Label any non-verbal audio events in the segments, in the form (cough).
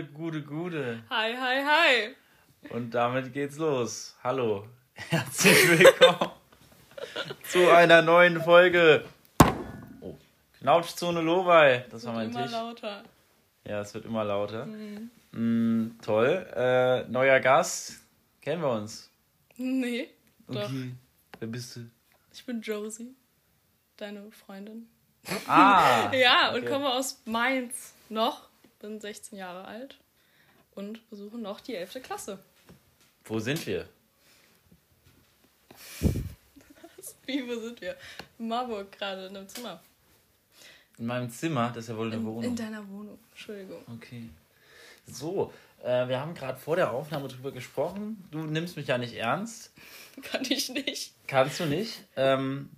Gude, Gude, Gude. Hi, hi, hi. Und damit geht's los. Hallo. (laughs) Herzlich willkommen zu einer neuen Folge. Oh. Knautschzone Lowey. Das war mein immer Tisch. lauter. Ja, es wird immer lauter. Mm, toll. Äh, neuer Gast. Kennen wir uns? Nee, doch. Okay. Wer bist du? Ich bin Josie, deine Freundin. Ah! (laughs) Ja, und okay. komme aus Mainz. Noch. Bin 16 Jahre alt. Und besuche noch die 11. Klasse. Wo sind wir? Wie, wo sind wir? In Marburg gerade in einem Zimmer. In meinem Zimmer. Das ist ja wohl eine In, Wohnung. in deiner Wohnung. Entschuldigung. Okay. So, äh, wir haben gerade vor der Aufnahme drüber gesprochen. Du nimmst mich ja nicht ernst. (laughs) Kann ich nicht. Kannst du nicht. Ähm,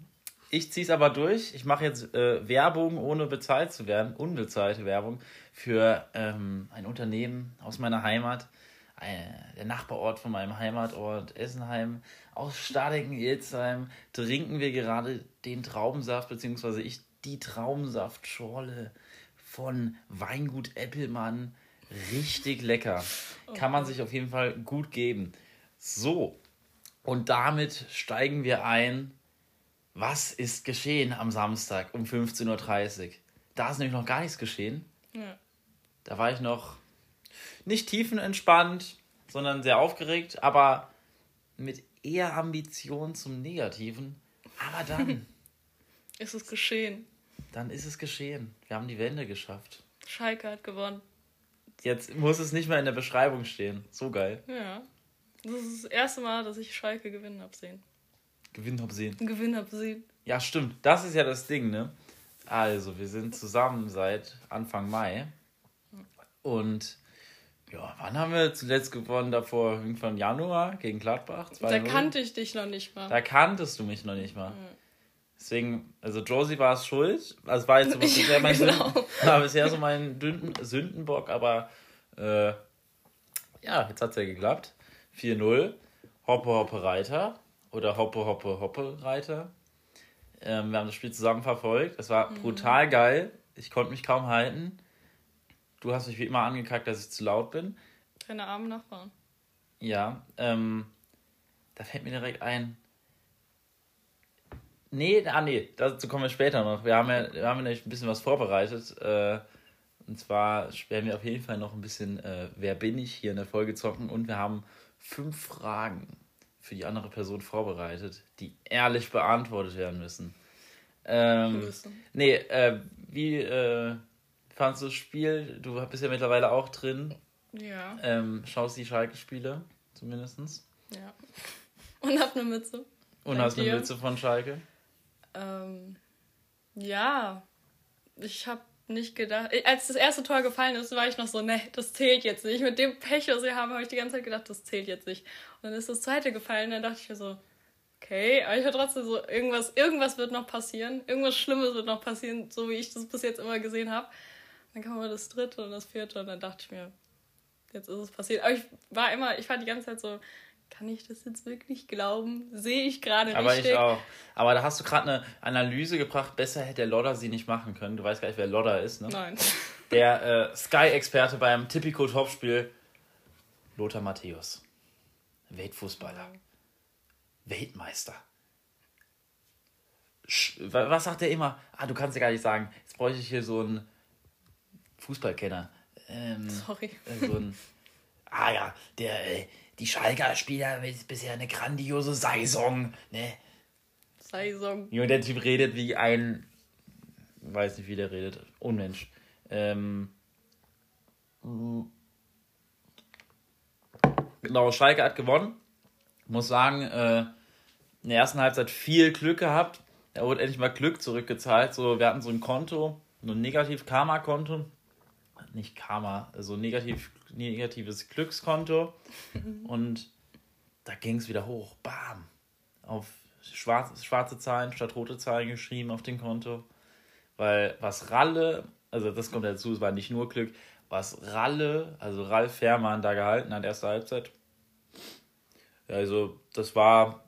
ich ziehe es aber durch. Ich mache jetzt äh, Werbung, ohne bezahlt zu werden, unbezahlte Werbung für ähm, ein Unternehmen aus meiner Heimat, äh, der Nachbarort von meinem Heimatort Essenheim. Aus Stadingen-Ilzheim trinken wir gerade den Traubensaft, beziehungsweise ich die Traubensaftschorle von Weingut Eppelmann. Richtig lecker. Kann man sich auf jeden Fall gut geben. So, und damit steigen wir ein. Was ist geschehen am Samstag um 15.30 Uhr? Da ist nämlich noch gar nichts geschehen. Ja. Da war ich noch nicht tiefenentspannt, sondern sehr aufgeregt, aber mit eher Ambition zum Negativen. Aber dann, (laughs) Ist es geschehen. dann ist es geschehen. Wir haben die Wende geschafft. Schalke hat gewonnen. Jetzt muss es nicht mehr in der Beschreibung stehen. So geil. Ja. Das ist das erste Mal, dass ich Schalke gewinnen hab sehen. Gewinn hab sehen. Gewinnen hab sehen. Ja, stimmt. Das ist ja das Ding, ne? Also, wir sind zusammen seit Anfang Mai. Und ja, wann haben wir zuletzt gewonnen? Davor irgendwann Januar gegen Gladbach. Da 2-0. kannte ich dich noch nicht mal. Da kanntest du mich noch nicht mal. Deswegen, also Josie war es schuld. Also war jetzt so bisher (laughs) mein genau. Sünden, war bisher so mein Dünden, Sündenbock, aber äh, ja, jetzt hat es ja geklappt. 4-0. Hoppe Hoppe Reiter oder Hoppe Hoppe Hoppe Reiter. Ähm, wir haben das Spiel zusammen verfolgt. Es war brutal geil. Ich konnte mich kaum halten. Du hast mich wie immer angekackt, dass ich zu laut bin. Keine armen Nachbarn. Ja, ähm, da fällt mir direkt ein. Nee, ah nee, dazu kommen wir später noch. Wir haben ja, wir haben ja nämlich ein bisschen was vorbereitet. Äh, und zwar werden wir auf jeden Fall noch ein bisschen äh, Wer bin ich hier in der Folge zocken und wir haben fünf Fragen für die andere Person vorbereitet, die ehrlich beantwortet werden müssen. Ähm, Müssen. nee, äh, wie äh, fandst du das Spiel? Du bist ja mittlerweile auch drin. Ja, Ähm, schaust die Schalke-Spiele, zumindest. ja. Und hab eine Mütze. Und hast eine? Mütze von Schalke. Ähm, ja, ich habe nicht gedacht. Als das erste Tor gefallen ist, war ich noch so, ne, das zählt jetzt nicht. Mit dem Pech, was wir haben, habe ich die ganze Zeit gedacht, das zählt jetzt nicht. Und dann ist das zweite gefallen, dann dachte ich mir so, okay, aber ich war trotzdem so, irgendwas, irgendwas wird noch passieren. Irgendwas Schlimmes wird noch passieren, so wie ich das bis jetzt immer gesehen habe. Dann kam aber das dritte und das vierte und dann dachte ich mir, jetzt ist es passiert. Aber ich war immer, ich war die ganze Zeit so, kann ich das jetzt wirklich glauben? Sehe ich gerade Aber richtig? ich auch. Aber da hast du gerade eine Analyse gebracht. Besser hätte der Lodder sie nicht machen können. Du weißt gar nicht, wer Lodder ist, ne? Nein. (laughs) Der äh, Sky-Experte beim Tipico-Topspiel. Lothar Matthäus. Weltfußballer. Weltmeister. Sch wa- was sagt er immer? Ah, du kannst ja gar nicht sagen. Jetzt bräuchte ich hier so einen Fußballkenner. Ähm, Sorry. äh, so ein, (laughs) ah ja, der, äh, die Schalker Spieler bisher eine grandiose Saison, ne? Saison. Junge, der Typ redet wie ein, weiß nicht, wie der redet, Unmensch. Ähm, genau, Schalke hat gewonnen. Muss sagen, äh, in der ersten Halbzeit viel Glück gehabt. Er wurde endlich mal Glück zurückgezahlt. So, wir hatten so ein Konto, so ein Negativ-Karma-Konto. Nicht Karma, also negativ, negatives Glückskonto. Und da ging es wieder hoch. Bam. Auf schwarze, schwarze Zahlen statt rote Zahlen geschrieben auf dem Konto. Weil was Ralle, also das kommt dazu, es war nicht nur Glück, was Ralle, also Ralf Fährmann da gehalten hat, erste Halbzeit. Also das war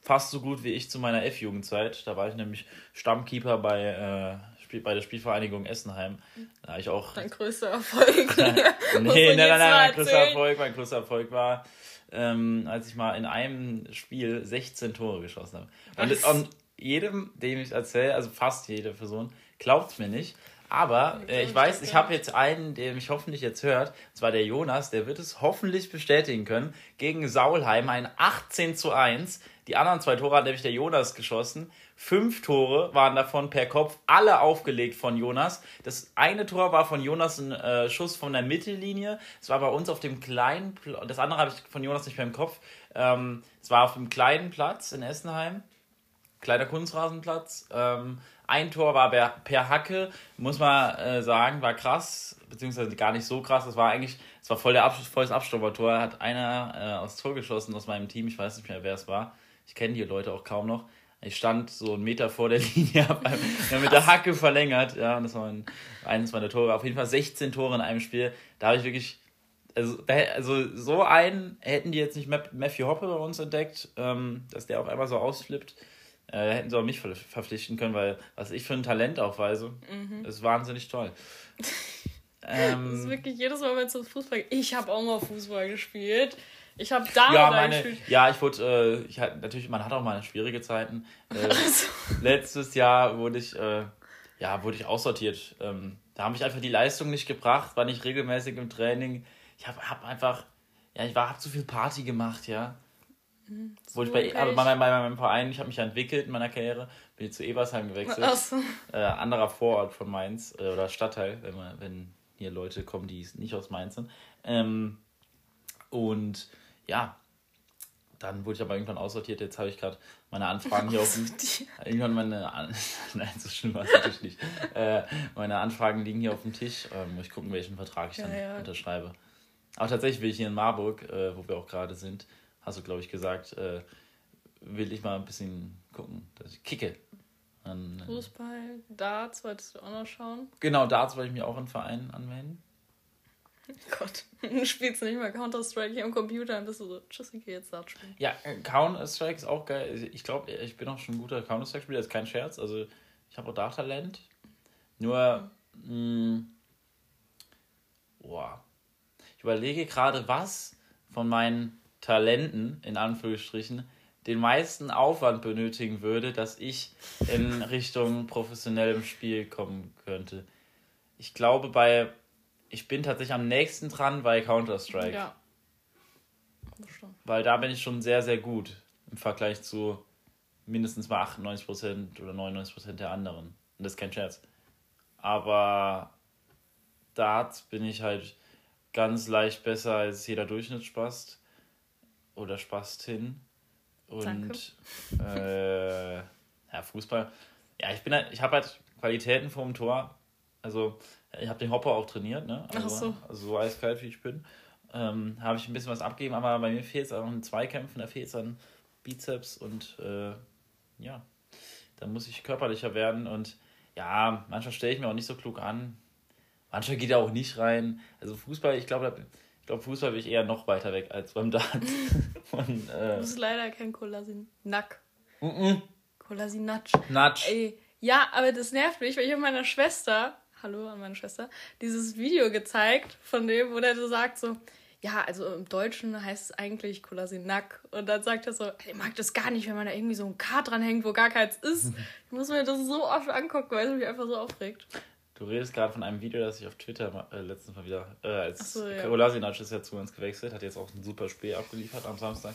fast so gut wie ich zu meiner F-Jugendzeit. Da war ich nämlich Stammkeeper bei, äh, Spiel, bei der Spielvereinigung Essenheim. Da habe ich auch. Dein größter Erfolg. (laughs) nee, nein, nein, nein, mein größter Erfolg, mein größter Erfolg war, ähm, als ich mal in einem Spiel 16 Tore geschossen habe. Und, und jedem, dem ich erzähle, also fast jede Person, glaubt mir nicht. Aber äh, ich weiß, ich habe jetzt einen, der mich hoffentlich jetzt hört, und zwar der Jonas, der wird es hoffentlich bestätigen können, gegen Saulheim ein 18 zu 1. Die anderen zwei Tore hat nämlich der Jonas geschossen. Fünf Tore waren davon per Kopf, alle aufgelegt von Jonas. Das eine Tor war von Jonas ein äh, Schuss von der Mittellinie. Es war bei uns auf dem kleinen, Pl das andere habe ich von Jonas nicht mehr im Kopf. Ähm, es war auf dem kleinen Platz in Essenheim kleiner Kunstrasenplatz. Ähm, ein Tor war per, per Hacke, muss man äh, sagen, war krass, beziehungsweise gar nicht so krass. Das war eigentlich, es war voll der Abschluss, volles Abstaubertor. Hat einer äh, aufs Tor geschossen aus meinem Team, ich weiß nicht mehr, wer es war. Ich kenne die Leute auch kaum noch. Ich stand so einen Meter vor der (laughs) Linie, habe mit der Hacke verlängert. Ja, und das war ein, eines meiner Tore. Auf jeden Fall 16 Tore in einem Spiel. Da habe ich wirklich also, also so einen hätten die jetzt nicht Matthew Hoppe bei uns entdeckt, ähm, dass der auf einmal so ausflippt. Äh, hätten sie auch mich verpflichten können, weil was ich für ein Talent aufweise, mhm. ist wahnsinnig toll. ähm, (laughs) das ist wirklich jedes Mal, wenn es um Fußball geht. Ich habe auch mal Fußball gespielt. Ich habe da ja, meine, ja, ich wurde, äh, ich halt, natürlich, man hat auch mal schwierige Zeiten. (laughs) Äh, also. Letztes Jahr wurde ich, äh, ja, wurde ich aussortiert. Ähm, da habe ich einfach die Leistung nicht gebracht, war nicht regelmäßig im Training. Ich habe hab einfach, ja, ich war, hab zu viel Party gemacht, ja. Mhm. Wo ich bei, aber bei, bei, bei meinem Verein, ich habe mich entwickelt in meiner Karriere, bin ich zu Ebersheim gewechselt. Ach so. Äh, anderer Vorort von Mainz äh, oder Stadtteil, wenn, man, wenn hier Leute kommen, die nicht aus Mainz sind. Ähm, und ja, dann wurde ich aber irgendwann aussortiert. Jetzt habe ich gerade meine Anfragen hier auf dem. irgendwann meine. An (laughs) Nein, so schlimm war es natürlich nicht. Äh, meine Anfragen liegen hier auf dem Tisch. Ähm, muss ich gucken, welchen Vertrag ich dann ja. unterschreibe. Aber tatsächlich will ich hier in Marburg, äh, wo wir auch gerade sind, hast du, glaube ich, gesagt, äh, will ich mal ein bisschen gucken, dass ich kicke. Dann, äh, Fußball, Darts wolltest du auch noch schauen? Genau, Darts wollte ich mir auch in Verein anmelden. (laughs) Gott, du spielst nicht mehr Counter-Strike hier am Computer, dann bist so, tschüss, ich gehe jetzt Darts spielen. Ja, äh, Counter-Strike ist auch geil. Ich glaube, ich bin auch schon ein guter Counter-Strike-Spieler, das ist kein Scherz. Also, ich habe auch Dart-Talent. Nur, mh, mm, boah. Ich überlege gerade, was von meinen Talenten, in Anführungsstrichen, den meisten Aufwand benötigen würde, dass ich in Richtung professionellem Spiel kommen könnte. Ich glaube, bei. Ich bin tatsächlich am nächsten dran bei Counter-Strike. Ja. Weil da bin ich schon sehr, sehr gut im Vergleich zu mindestens mal 98% oder 99% der anderen. Und das ist kein Scherz. Aber Dart bin ich halt ganz leicht besser als jeder Durchschnittspast oder Spastin. Und äh, ja, Fußball. Ja, ich bin halt, ich habe halt Qualitäten vorm Tor. Also, ich habe den Hopper auch trainiert, ne? Also, Ach so. also so eiskalt wie ich bin. Ähm, habe ich ein bisschen was abgegeben, aber bei mir fehlt es auch in Zweikämpfen, da fehlt es an Bizeps und äh, ja, da muss ich körperlicher werden und ja, manchmal stelle ich mir auch nicht so klug an. Manchmal geht er auch nicht rein. Also Fußball, ich glaube, glaube, Fußball will ich eher noch weiter weg als beim Dart. (laughs) Und, äh, du bist leider kein Kolasinack. Mm -mm. Kolasinatsch. Natsch. Ey, ja, aber das nervt mich, weil ich habe meiner Schwester, hallo an meine Schwester, dieses Video gezeigt von dem, wo der so sagt so, ja, also im Deutschen heißt es eigentlich Kolasinack. Und dann sagt er so, ich mag das gar nicht, wenn man da irgendwie so ein K dran hängt, wo gar keins ist. (laughs) Ich muss mir das so oft angucken, weil es mich einfach so aufregt. Du redest gerade von einem Video, das ich auf Twitter äh, letztens mal wieder, äh, als so, ja. Kolasinac ist ja zu uns gewechselt, hat jetzt auch ein super Spiel abgeliefert am Samstag.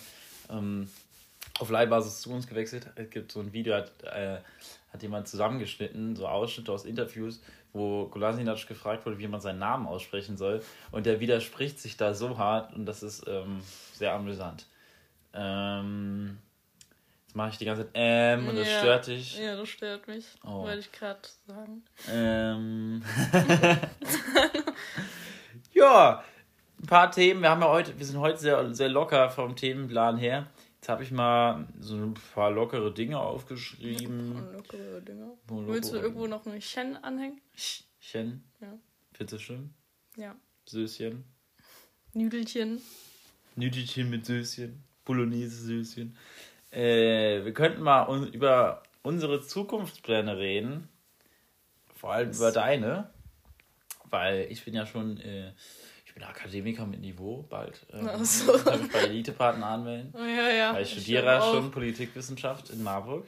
Ähm, auf Leihbasis zu uns gewechselt. Es gibt so ein Video, hat, äh, hat jemand zusammengeschnitten, so Ausschnitte aus Interviews, wo Kolasinac gefragt wurde, wie man seinen Namen aussprechen soll. Und der widerspricht sich da so hart und das ist ähm, sehr amüsant. Ähm, mache ich die ganze Zeit ähm und das ja. stört dich. Ja, das stört mich. Oh. Wollte ich gerade sagen. Ähm. (laughs) ja, ein paar Themen. Wir haben ja heute, wir sind heute sehr, sehr locker vom Themenplan her. Jetzt habe ich mal so ein paar lockere Dinge aufgeschrieben. Lockere Dinge. Lockere Willst du irgendwo noch ein Chen anhängen? Chen? Ja. Findest du schön? Ja. Söschen. Nüdelchen. Nüdelchen mit Söschen. Bolognese-Söschen. Äh, wir könnten mal un über unsere Zukunftspläne reden. Vor allem über deine, weil ich bin ja schon, äh, bin Akademiker mit Niveau, bald äh, Ach so. kann ich bei Elitepartner anmelden. Oh, ja, ja. Weil ich Ich studiere auch. schon Politikwissenschaft in Marburg.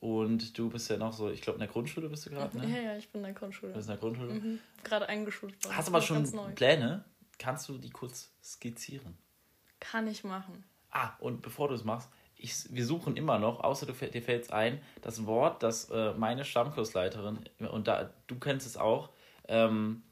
Und du bist ja noch so, ich glaube, in der Grundschule bist du gerade, ne? Ja, ja, ich bin in der Grundschule. Du bist in der Grundschule. Mhm. Gerade eingeschult. Hast du aber schon. Pläne? Kannst du die kurz skizzieren? Kann ich machen. Ah, und bevor du es machst, ich, wir suchen immer noch, außer du, fällt- dir fällt es ein, das Wort, das äh, meine Stammkursleiterin, und da, du kennst es auch, ähm,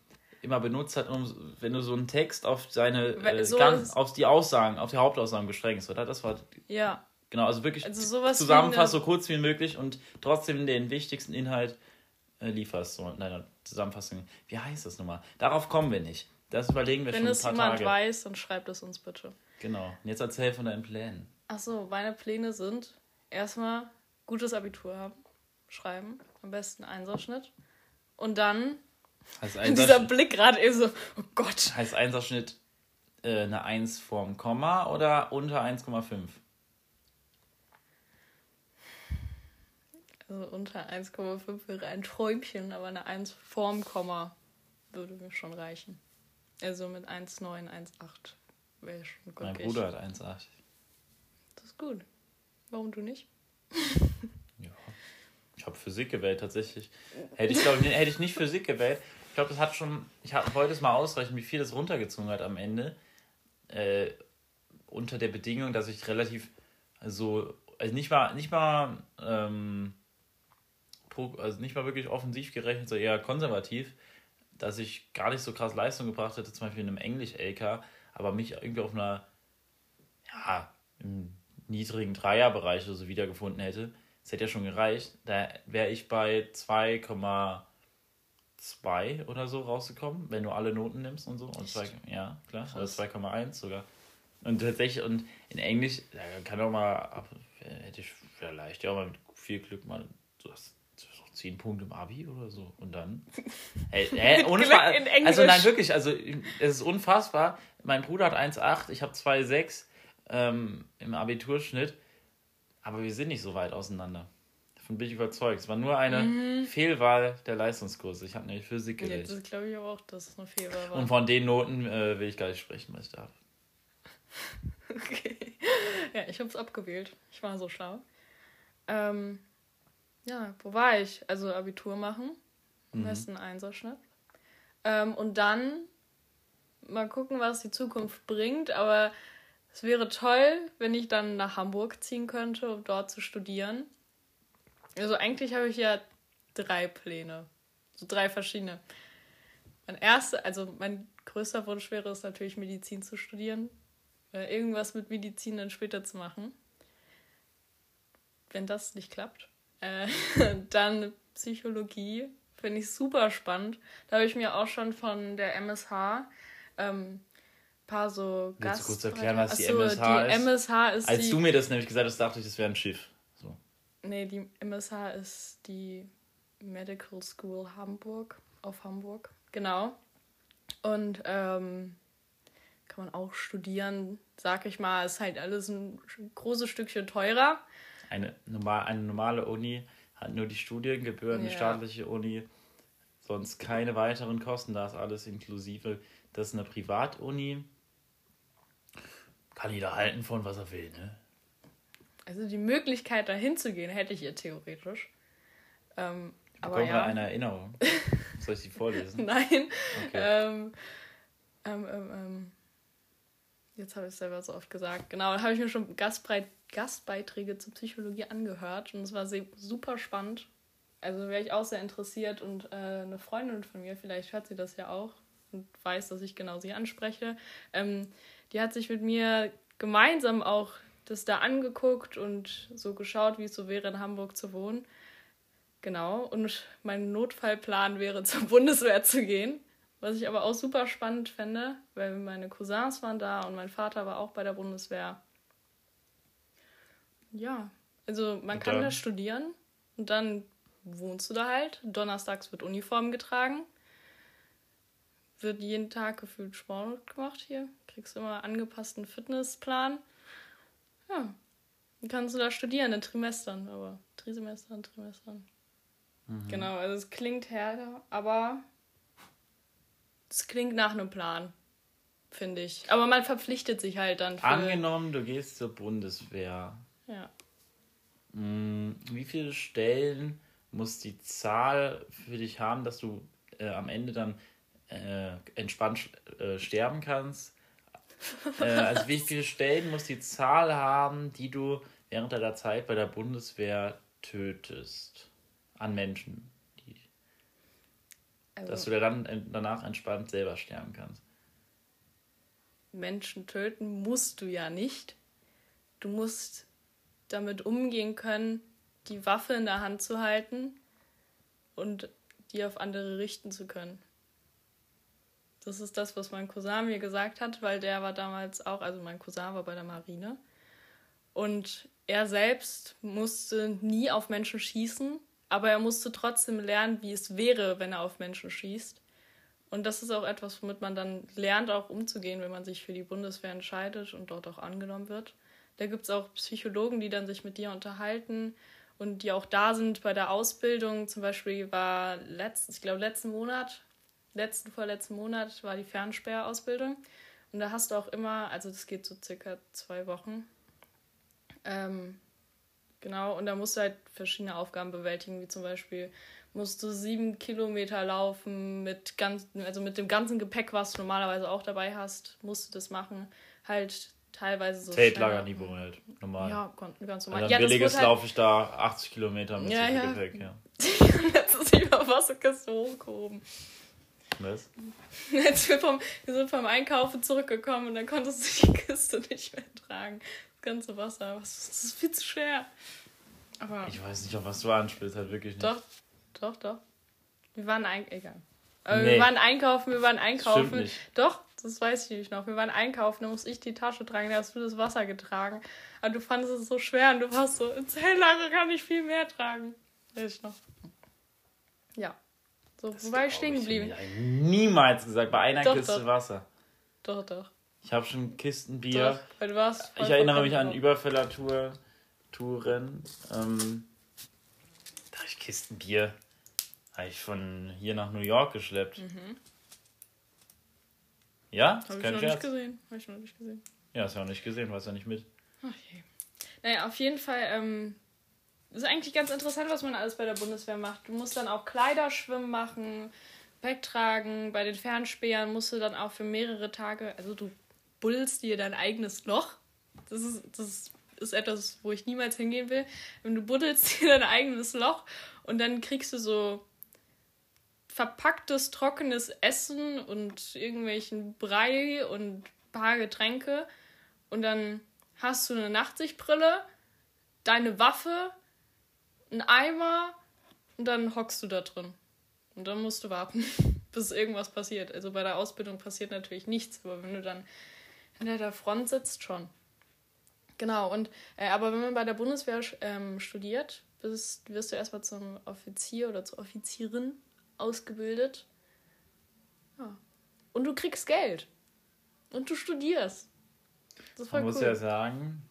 immer benutzt hat, um, wenn du so einen Text auf seine, äh, so ganz, auf die Aussagen, auf die Hauptaussagen beschränkst, oder? Das war, Ja. genau, also wirklich Also zusammenfasst, eine- so kurz wie möglich und trotzdem den wichtigsten Inhalt äh, lieferst, so in deiner Zusammenfassung. Wie heißt das nochmal? Darauf kommen wir nicht. Das überlegen wir Wenn schon ein es paar jemand Tage. weiß, dann schreibt es uns bitte. Genau. Und jetzt erzähl von deinen Plänen. Achso, meine Pläne sind erstmal gutes Abitur haben, schreiben, am besten Einserschnitt. Und dann Heißt dieser Blick gerade eben so, oh Gott. heißt Einserschnitt äh, eine 1 vorm Komma oder unter 1,5? Also unter 1,5 wäre ein Träumchen, aber eine 1 vorm Komma würde mir schon reichen. Also mit 1,9, 1,8 wäre schon Mein glücklich. Bruder hat 1,8. Das ist gut. Warum du nicht? (laughs) Ich habe Physik gewählt, tatsächlich. Hätte ich, glaube hätte ich nicht Physik gewählt. Ich glaube, das hat schon. Ich wollte es mal ausrechnen, wie viel das runtergezogen hat am Ende. Äh, unter der Bedingung, dass ich relativ. Also, also nicht mal, nicht mal, ähm, also nicht mal wirklich offensiv gerechnet, so eher konservativ, dass ich gar nicht so krass Leistung gebracht hätte, zum Beispiel in einem Englisch-LK, aber mich irgendwie auf einer, ja, im niedrigen Dreierbereich oder so wiedergefunden hätte. Das hätte ja schon gereicht. Da wäre ich bei 2,2 oder so rausgekommen, wenn du alle Noten nimmst und so. Und zwei, ja, klar. Oder Krass. 2,1 sogar. Und tatsächlich, und in Englisch, da kann auch mal, hätte ich vielleicht ja mal mit viel Glück mal so das, so 10 Punkte im Abi oder so. Und dann. (laughs) Hey, hey, ohne. Also nein, wirklich, also es ist unfassbar. Mein Bruder hat 1,8, ich habe 2,6 ähm, im Abiturschnitt. Aber wir sind nicht so weit auseinander. Davon bin ich überzeugt. Es war nur eine Fehlwahl der Leistungskurse. Ich habe nämlich Physik Ja, gewählt. das glaube ich auch, dass es eine Fehler war. Und von den Noten äh, will ich gar nicht sprechen, was ich darf. (laughs) Okay. Ja, ich habe es abgewählt. Ich war so schlau. Ähm, ja, wo war ich? Also Abitur machen. Am Mhm. besten Einserschnitt. Ähm, und dann mal gucken, was die Zukunft bringt. Aber es wäre toll, wenn ich dann nach Hamburg ziehen könnte, um dort zu studieren. Also eigentlich habe ich ja drei Pläne. So drei verschiedene. Mein erster, also mein größter Wunsch wäre es natürlich, Medizin zu studieren. Oder irgendwas mit Medizin dann später zu machen. Wenn das nicht klappt. Äh, (laughs) dann Psychologie. Finde ich super spannend. Da habe ich mir auch schon von der MSH ähm, paar so Willst du kurz erklären, was die Achso, MSH die ist? MSH ist Als die, du mir das nämlich gesagt hast, dachte ich, das wäre ein Schiff. So. Nee, die MSH ist die Medical School Hamburg, auf Hamburg. Genau. Und ähm, kann man auch studieren, sag ich mal, ist halt alles ein großes Stückchen teurer. Eine, normal, eine normale Uni hat nur die Studiengebühren, eine Ja. staatliche Uni sonst keine weiteren Kosten, da ist alles inklusive. Das ist eine Privatuni. Kann jeder halten von, was er will, ne? Also die Möglichkeit, da hinzugehen, hätte ich hier theoretisch. Ähm, Ich aber bekomme ja. eine Erinnerung. Soll ich die vorlesen? (laughs) Nein. Okay. Ähm, ähm, ähm, ähm. Jetzt habe ich es selber so oft gesagt. Genau, da habe ich mir schon Gastbreit Gastbeiträge zur Psychologie angehört und es war super spannend. Also wäre ich auch sehr interessiert und äh, eine Freundin von mir, vielleicht hört sie das ja auch und weiß, dass ich genau sie anspreche, ähm, die hat sich mit mir gemeinsam auch das da angeguckt und so geschaut, wie es so wäre, in Hamburg zu wohnen. Genau, und mein Notfallplan wäre, (laughs) zur Bundeswehr zu gehen. Was ich aber auch super spannend fände, weil meine Cousins waren da und mein Vater war auch bei der Bundeswehr. Ja, also man kann da studieren und dann wohnst du da halt. Donnerstags wird Uniform getragen. Wird jeden Tag gefühlt Sport gemacht hier. Kriegst immer angepassten Fitnessplan. Ja, dann kannst du da studieren in Trimestern, aber Trisemestern, Trimestern. Genau, also es klingt härter, aber es klingt nach einem Plan, finde ich. Aber man verpflichtet sich halt dann für. Angenommen, du gehst zur Bundeswehr. Ja. Hm, wie viele Stellen muss die Zahl für dich haben, dass du äh, am Ende dann äh, entspannt äh, sterben kannst? Äh, also wie viele Stellen muss die Zahl haben, die du während deiner Zeit bei der Bundeswehr tötest? An Menschen. Die, also, dass du dann danach entspannt selber sterben kannst. Menschen töten musst du ja nicht. Du musst damit umgehen können, die Waffe in der Hand zu halten und die auf andere richten zu können. Das ist das, was mein Cousin mir gesagt hat, weil der war damals auch, also mein Cousin war bei der Marine. Und er selbst musste nie auf Menschen schießen, aber er musste trotzdem lernen, wie es wäre, wenn er auf Menschen schießt. Und das ist auch etwas, womit man dann lernt, auch umzugehen, wenn man sich für die Bundeswehr entscheidet und dort auch angenommen wird. Da gibt es auch Psychologen, die dann sich mit dir unterhalten und die auch da sind bei der Ausbildung. Zum Beispiel war letzten, ich glaube, letzten Monat letzten, vorletzten Monat war die Fernsperrausbildung. Und da hast du auch immer, also das geht so circa zwei Wochen. Ähm, genau, und da musst du halt verschiedene Aufgaben bewältigen, wie zum Beispiel musst du sieben Kilometer laufen mit ganz, also mit dem ganzen Gepäck, was du normalerweise auch dabei hast, musst du das machen. Halt teilweise so. Zeltlagerniveau halt, normal. Ja, ganz normal. Also ja, billiges halt... laufe ich da 80 Kilometer mit ja, so viel ja. Gepäck, ja. (laughs) Letztes Jahr war so hochgehoben. Was? (laughs) Jetzt wir, vom, wir sind vom Einkaufen zurückgekommen und dann konntest du die Kiste nicht mehr tragen. Das ganze Wasser. Das ist viel zu schwer. Aber ich weiß nicht, auf was du anspielst, halt wirklich nicht. Doch, doch, doch. Wir waren ein, egal. Aber nee. wir waren einkaufen, wir waren einkaufen. Stimmt nicht. Doch, das weiß ich nicht noch. Wir waren einkaufen, da musste ich die Tasche tragen, da hast du das Wasser getragen. Aber du fandest es so schwer und du warst so, (laughs) in Zelllager kann ich viel mehr tragen. Weiß ich noch. Ja. So, das wo war ich stehen geblieben? Ich niemals gesagt, bei einer doch, Kiste doch. Wasser. Doch, doch. Ich habe schon Kisten Bier. Doch, du warst ich erinnere mich an Überfeller-Touren. Ähm, da habe ich Kisten Bier habe ich von hier nach New York geschleppt. Mhm. Ja? Habe ich noch Scherz. nicht gesehen. Habe ich noch nicht gesehen. Ja, hast du auch nicht gesehen, warst ja nicht mit. Okay. Naja, auf jeden Fall ähm, ist eigentlich ganz interessant, was man alles bei der Bundeswehr macht. Du musst dann auch Kleiderschwimmen machen, wegtragen. Bei den Fernspähern musst du dann auch für mehrere Tage, also du buddelst dir dein eigenes Loch. Das ist, das ist etwas, wo ich niemals hingehen will. Wenn du buddelst (laughs) dir dein eigenes Loch und dann kriegst du so verpacktes, trockenes Essen und irgendwelchen Brei und paar Getränke und dann hast du eine Nachtsichtbrille, deine Waffe, einen Eimer und dann hockst du da drin. Und dann musst du warten, (laughs) bis irgendwas passiert. Also bei der Ausbildung passiert natürlich nichts, aber wenn du dann hinter der Front sitzt, schon. Genau, und äh, aber wenn man bei der Bundeswehr ähm, studiert, bist, wirst du erstmal zum Offizier oder zur Offizierin ausgebildet. Ja. Und du kriegst Geld. Und du studierst. Das ist Man cool. muss ja sagen,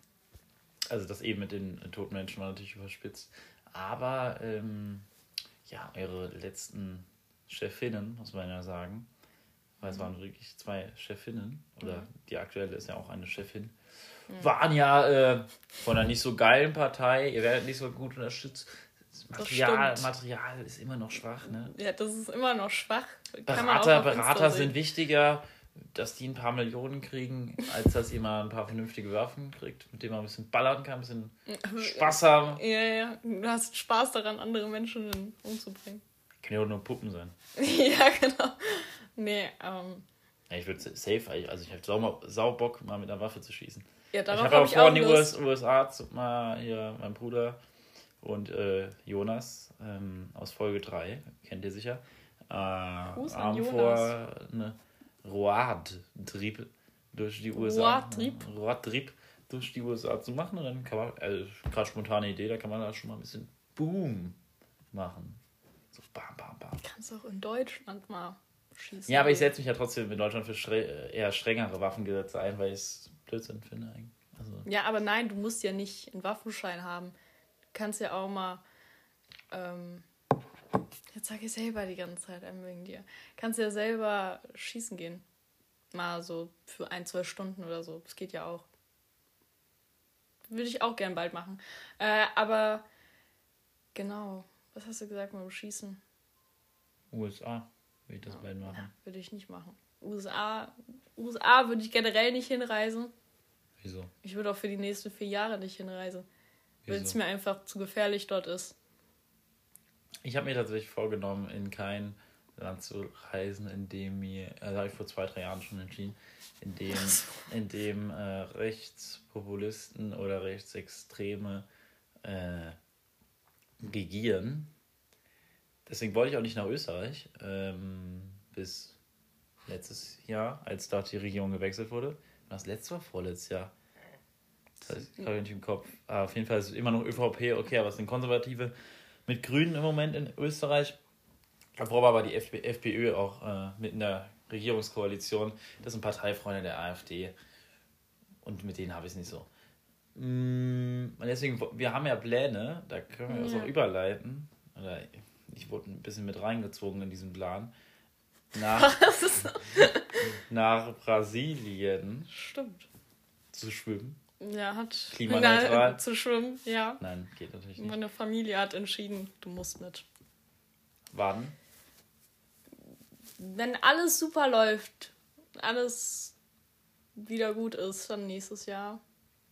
also das eben mit den toten Menschen war natürlich überspitzt. Aber ähm, ja, eure letzten Chefinnen, muss man ja sagen, weil es waren wirklich zwei Chefinnen, oder ja. die aktuelle ist ja auch eine Chefin, ja. waren ja äh, von einer nicht so geilen Partei, ihr werdet nicht so gut unterstützt. Material, Material ist immer noch schwach, ne? Ja, das ist immer noch schwach. Berater, Berater sind wichtiger dass die ein paar Millionen kriegen, als dass ihr mal ein paar vernünftige Waffen kriegt, mit denen man ein bisschen ballern kann, ein bisschen Spaß haben. Ja, ja, du hast Spaß daran, andere Menschen umzubringen. Kann ja auch nur Puppen sein. (laughs) ja, genau. Nee, ähm. Ja, ich würde safe, also ich habe sau, sau Bock, mal mit einer Waffe zu schießen. Ja, darauf ich habe hab auch vor, in die US, USA zu, mal hier, mein Bruder und äh, Jonas ähm, aus Folge 3, kennt ihr sicher, äh, Abend vor, ne, Road-Trip durch die USA. Road-Trip? Road-Trip durch die USA zu machen. Und dann kann man, also gerade spontane Idee, da kann man da schon mal ein bisschen Boom machen. So bam, bam, bam. Kannst auch in Deutschland mal schießen. Ja, aber ich setze mich ja trotzdem in Deutschland für äh, eher strengere Waffengesetze ein, weil ich es Blödsinn finde eigentlich. Also ja, aber nein, du musst ja nicht einen Waffenschein haben. Du kannst ja auch mal ähm, Jetzt sage ich selber die ganze Zeit einem wegen dir. Kannst ja selber schießen gehen. Mal so für ein, zwei Stunden oder so. Das geht ja auch. Würde ich auch gern bald machen. Äh, aber genau. Was hast du gesagt mit dem Schießen? USA würde ich das bald machen. Ja, würde ich nicht machen. USA, USA würde ich generell nicht hinreisen. Wieso? Ich würde auch für die nächsten vier Jahre nicht hinreisen. Weil es mir einfach zu gefährlich dort ist. Ich habe mir tatsächlich vorgenommen, in kein Land zu reisen, in dem mir, also habe ich vor zwei, drei Jahren schon entschieden, in dem, in dem äh, Rechtspopulisten oder Rechtsextreme äh, regieren. Deswegen wollte ich auch nicht nach Österreich ähm, bis letztes Jahr, als dort die Regierung gewechselt wurde. Das letzte war vorletztes Jahr. Das habe ich nicht im Kopf. Aber auf jeden Fall ist es immer noch ÖVP, okay, aber es sind Konservative mit Grünen im Moment in Österreich. War aber die FP FPÖ auch äh, mit in der Regierungskoalition. Das sind Parteifreunde der AfD. Und mit denen habe ich es nicht so. Mm, Und deswegen, wir haben ja Pläne, da können wir das Ja. auch überleiten. Oder ich wurde ein bisschen mit reingezogen in diesen Plan. Nach, (laughs) (laughs) nach Brasilien Stimmt. zu schwimmen. Ja, hat Klimaneutral. Na, zu schwimmen, ja. Nein, geht natürlich nicht. Meine Familie hat entschieden, du musst mit. Wann? Wenn alles super läuft, alles wieder gut ist, dann nächstes Jahr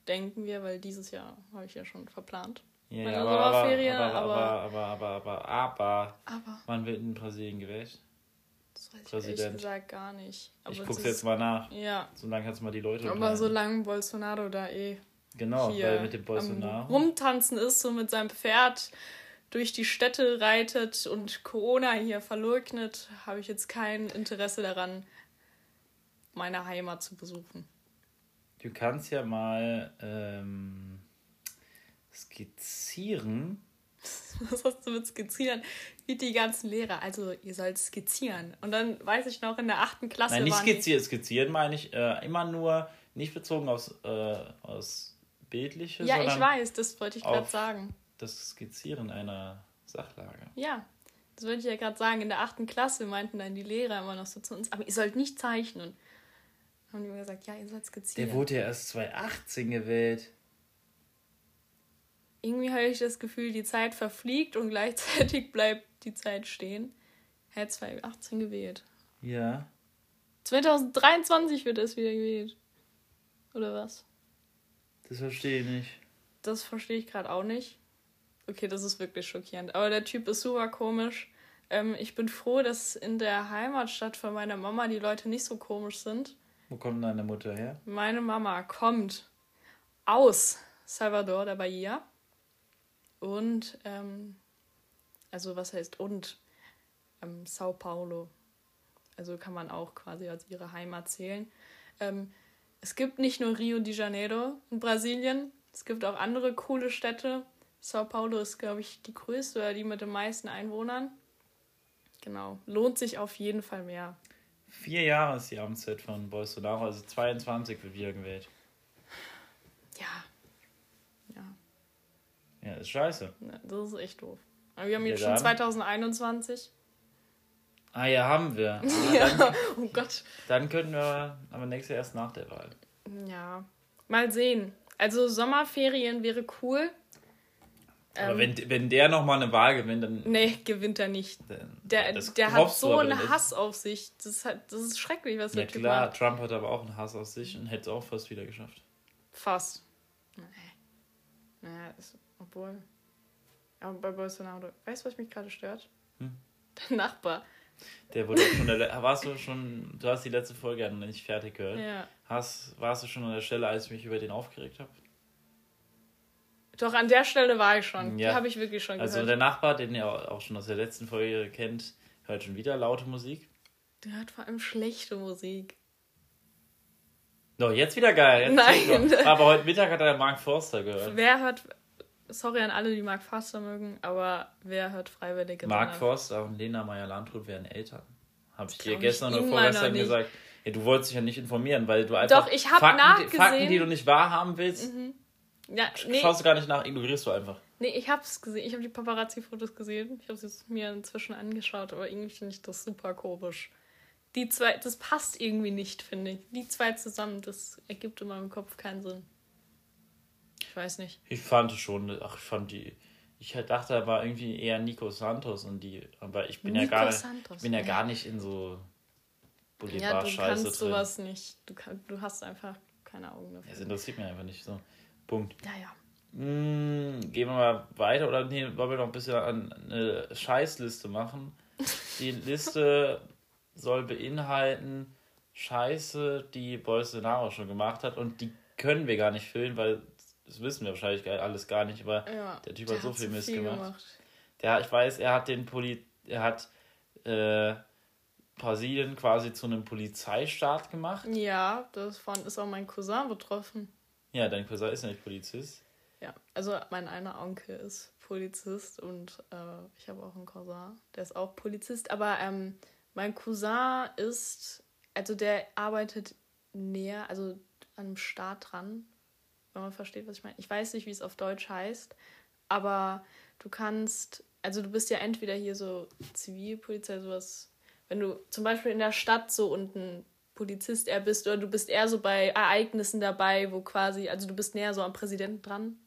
denken wir, weil dieses Jahr habe ich ja schon verplant. Ja, Meine aber, aber, Sommerferien, aber, aber, aber- aber, aber, aber, aber, Aber wann wird in Brasilien gewählt? Das weiß ich Präsident. ehrlich gesagt gar nicht. Aber Ich es guck's jetzt mal nach. Ja, So lange kannst du mal die Leute aber unterhalten. solange Bolsonaro da eh Genau, weil mit dem Bolsonaro. Rumtanzen ist, so mit seinem Pferd durch die Städte reitet und Corona hier verleugnet, habe ich jetzt kein Interesse daran, meine Heimat zu besuchen. Du kannst ja mal ähm, skizzieren. (laughs) Was hast du mit Skizzieren? Wie die ganzen Lehrer. Also, ihr sollt skizzieren. Und dann weiß ich noch, in der achten Klasse Nein, nicht skizzieren. Skizzieren meine ich äh, immer nur, nicht bezogen aufs, äh, aus Bildliche, Ja, ich weiß, das wollte ich gerade sagen. das Skizzieren einer Sachlage. Ja, das wollte ich ja gerade sagen. In der achten Klasse meinten dann die Lehrer immer noch so zu uns, aber ihr sollt nicht zeichnen. Dann haben die immer gesagt, ja, ihr sollt skizzieren. Der wurde ja erst 2018 gewählt. Irgendwie habe ich das Gefühl, die Zeit verfliegt und gleichzeitig (laughs) bleibt die Zeit stehen. Er hat 2018 gewählt. Ja. 2023 wird es wieder gewählt. Oder was? Das verstehe ich nicht. Das verstehe ich gerade auch nicht. Okay, das ist wirklich schockierend. Aber der Typ ist super komisch. Ähm, ich bin froh, dass in der Heimatstadt von meiner Mama die Leute nicht so komisch sind. Wo kommt deine Mutter her? Meine Mama kommt aus Salvador de Bahia. Und, ähm, also was heißt und? Ähm, Sao Paulo. Also kann man auch quasi als ihre Heimat zählen. Ähm, es gibt nicht nur Rio de Janeiro in Brasilien, es gibt auch andere coole Städte. Sao Paulo ist, glaube ich, die größte oder die mit den meisten Einwohnern. Genau, lohnt sich auf jeden Fall mehr. Vier Jahre ist die Amtszeit von Bolsonaro, also 22 wird wieder gewählt. Ja, ja. Ja, ist scheiße. Ja, das ist echt doof. Aber wir haben Ja, jetzt schon dann. 2021. Ah ja, haben wir. (laughs) Ja, oh Gott. Dann könnten wir aber nächstes Jahr erst nach der Wahl. Ja, mal sehen. Also Sommerferien wäre cool. Aber Ähm, wenn, wenn der nochmal eine Wahl gewinnt, dann. Nee, gewinnt er nicht. dann Der, der hat so einen nicht. Hass auf sich. Das ist, halt, das ist schrecklich, was Ja der Typ klar, macht. Trump hat aber auch einen Hass auf sich und hätte es auch fast wieder geschafft. Fast. Nee. Naja, ist, obwohl. Aber bei Bolsonaro. Weißt du, was mich gerade stört? Hm? Der Nachbar. Der wurde schon der, warst du schon, du hast die letzte Folge ja noch nicht fertig gehört. Ja. Hast, warst du schon an der Stelle, als ich mich über den aufgeregt habe? Doch, an der Stelle war ich schon. Ja. Die habe ich wirklich schon Also gehört. der Nachbar, den ihr auch schon aus der letzten Folge kennt, hört schon wieder laute Musik. Der hört vor allem schlechte Musik. Doch, jetzt wieder geil. Jetzt Nein. Aber heute Mittag hat er Mark Forster gehört. Wer hört. Sorry an alle, die Mark Forster mögen, aber wer hört freiwillig in Mark Forster und Lena Meyer-Landrut werden Eltern. Habe ich dir gestern ich oder vorgestern gesagt. Ja, du wolltest dich ja nicht informieren, weil du einfach Doch, ich hab Fakten, die- nachgesehen. Fakten, die du nicht wahrhaben willst, ja, nee. Schaust du gar nicht nach, ignorierst du einfach. Nee, ich hab's gesehen. Ich habe die Paparazzi-Fotos gesehen. Ich habe es mir inzwischen angeschaut, aber irgendwie finde ich das super komisch. Die zwei, das passt irgendwie nicht, finde ich. Die zwei zusammen, das ergibt in meinem Kopf keinen Sinn. Ich weiß nicht. Ich fand es schon, ach, ich fand die. Ich dachte, da war irgendwie eher Nico Santos und die, aber ich bin Nico ja gar nicht, ich bin ja, ja gar nicht in so Boulevard-Scheiße ja, du kannst drin. sowas nicht. Du, kann, du hast einfach keine Augen dafür. Das interessiert mich einfach nicht so. Punkt. Ja, ja. Hm, gehen wir mal weiter oder nee, wollen wir noch ein bisschen eine Scheißliste machen? Die (laughs) Liste soll beinhalten Scheiße, die Bolsonaro schon gemacht hat und die können wir gar nicht füllen, weil das wissen wir wahrscheinlich alles gar nicht, aber ja, der Typ der hat so viel Mist viel gemacht. gemacht. Der, ich weiß, er hat den Poli er hat äh, Brasilien quasi zu einem Polizeistaat gemacht. Ja, davon ist auch mein Cousin betroffen. Ja, dein Cousin ist nämlich Polizist. Ja, also mein einer Onkel ist Polizist und äh, ich habe auch einen Cousin, der ist auch Polizist. Aber ähm, mein Cousin ist, also der arbeitet näher, also an einem Staat dran, wenn man versteht, was ich meine. Ich weiß nicht, wie es auf Deutsch heißt, aber du kannst, also du bist ja entweder hier so Zivilpolizei, sowas, wenn du zum Beispiel in der Stadt so unten Polizist eher bist oder du bist eher so bei Ereignissen dabei, wo quasi, also du bist näher so am Präsidenten dran.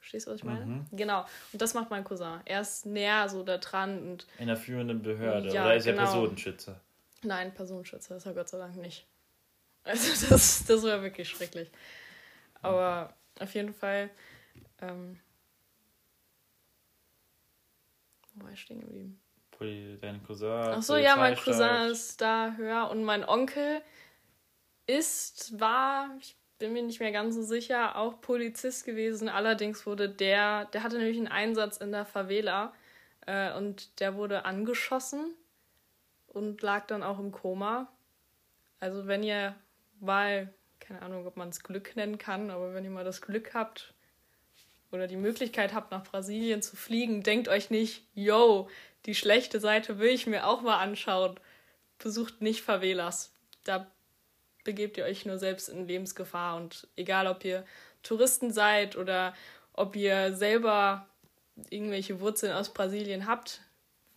Verstehst du, was ich meine? Mhm. Genau. Und das macht mein Cousin. Er ist näher so da dran und. In der führenden Behörde. Ja, oder ist genau. er Personenschützer? Nein, Personenschützer ist er Gott sei Dank nicht. Also (laughs) das, das wäre wirklich schrecklich. Aber auf jeden Fall. Ähm, wo war ich stehen geblieben? dein Cousin. Ach so, ja, mein Cousin ist da höher und mein Onkel ist, war, ich bin mir nicht mehr ganz so sicher, auch Polizist gewesen. Allerdings wurde der, der hatte nämlich einen Einsatz in der Favela äh, und der wurde angeschossen und lag dann auch im Koma. Also wenn ihr mal, keine Ahnung, ob man es Glück nennen kann, aber wenn ihr mal das Glück habt oder die Möglichkeit habt, nach Brasilien zu fliegen, denkt euch nicht, yo, die schlechte Seite will ich mir auch mal anschauen. Besucht nicht Favelas. Da begebt ihr euch nur selbst in Lebensgefahr. Und egal, ob ihr Touristen seid oder ob ihr selber irgendwelche Wurzeln aus Brasilien habt,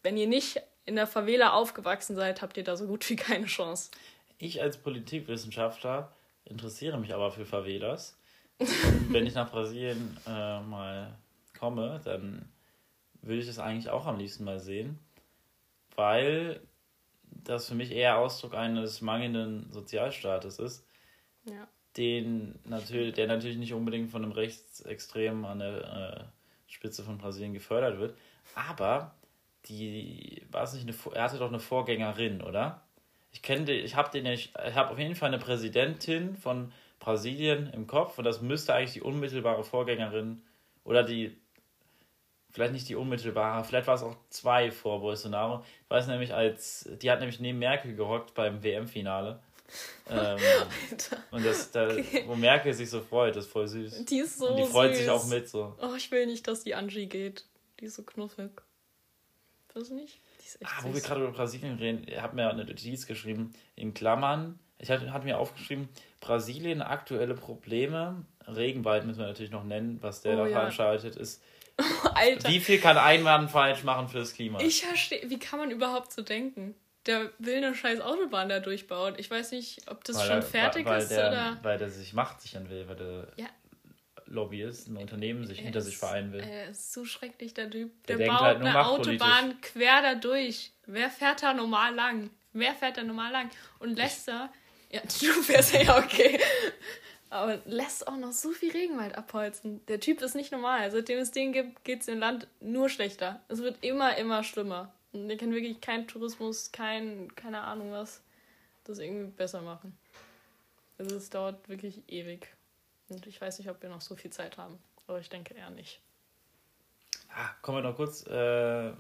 wenn ihr nicht in der Favela aufgewachsen seid, habt ihr da so gut wie keine Chance. Ich als Politikwissenschaftler interessiere mich aber für Favelas. (laughs) wenn ich nach Brasilien äh, mal komme, dann würde ich das eigentlich auch am liebsten mal sehen, weil das für mich eher Ausdruck eines mangelnden Sozialstaates ist, ja. den natürlich, der natürlich nicht unbedingt von einem Rechtsextremen an der äh, Spitze von Brasilien gefördert wird, aber die, war es nicht eine, er hatte doch eine Vorgängerin, oder? Ich kenne ich habe den ich, ich habe auf jeden Fall eine Präsidentin von Brasilien im Kopf und das müsste eigentlich die unmittelbare Vorgängerin oder die vielleicht nicht die unmittelbare, vielleicht war es auch zwei vor Bolsonaro. Ich weiß nämlich, als die hat nämlich neben Merkel gehockt beim WM-Finale. (laughs) ähm, und das, da, okay. wo Merkel sich so freut, ist voll süß. Die ist so und die freut süß. sich auch mit so. Oh, ich will nicht, dass die Angie geht. Die ist so knuffig. Weiß nicht? Ist echt ah, wo wir gerade über Brasilien reden, ich habe mir eine Notiz geschrieben, in Klammern. Ich hatte, hatte mir aufgeschrieben, Brasilien aktuelle Probleme. Regenwald müssen wir natürlich noch nennen, was der oh, da ja. veranstaltet ist (laughs) Alter. Wie viel kann ein Mann falsch machen fürs Klima? Ich verstehe, wie kann man überhaupt so denken? Der will eine scheiß Autobahn da durchbauen. Ich weiß nicht, ob das weil schon er, fertig weil ist der, oder. Weil der sich Macht sichern will, weil der ja. Lobbyist, ein Unternehmen sich er hinter ist, sich vereinen will. Er ist so schrecklich, der Typ. Der, der baut halt eine Autobahn quer da durch. Wer fährt da normal lang? Wer fährt da normal lang? Und Lester. Ja, (laughs) du fährst ja okay. Aber lässt auch noch so viel Regenwald abholzen. Der Typ ist nicht normal. Seitdem es den gibt, geht es dem Land nur schlechter. Es wird immer, immer schlimmer. Und der kann wirklich kein Tourismus, kein, keine Ahnung was, das irgendwie besser machen. Also es dauert wirklich ewig. Und ich weiß nicht, ob wir noch so viel Zeit haben. Aber ich denke eher nicht. Ah, kommen wir noch kurz. Äh,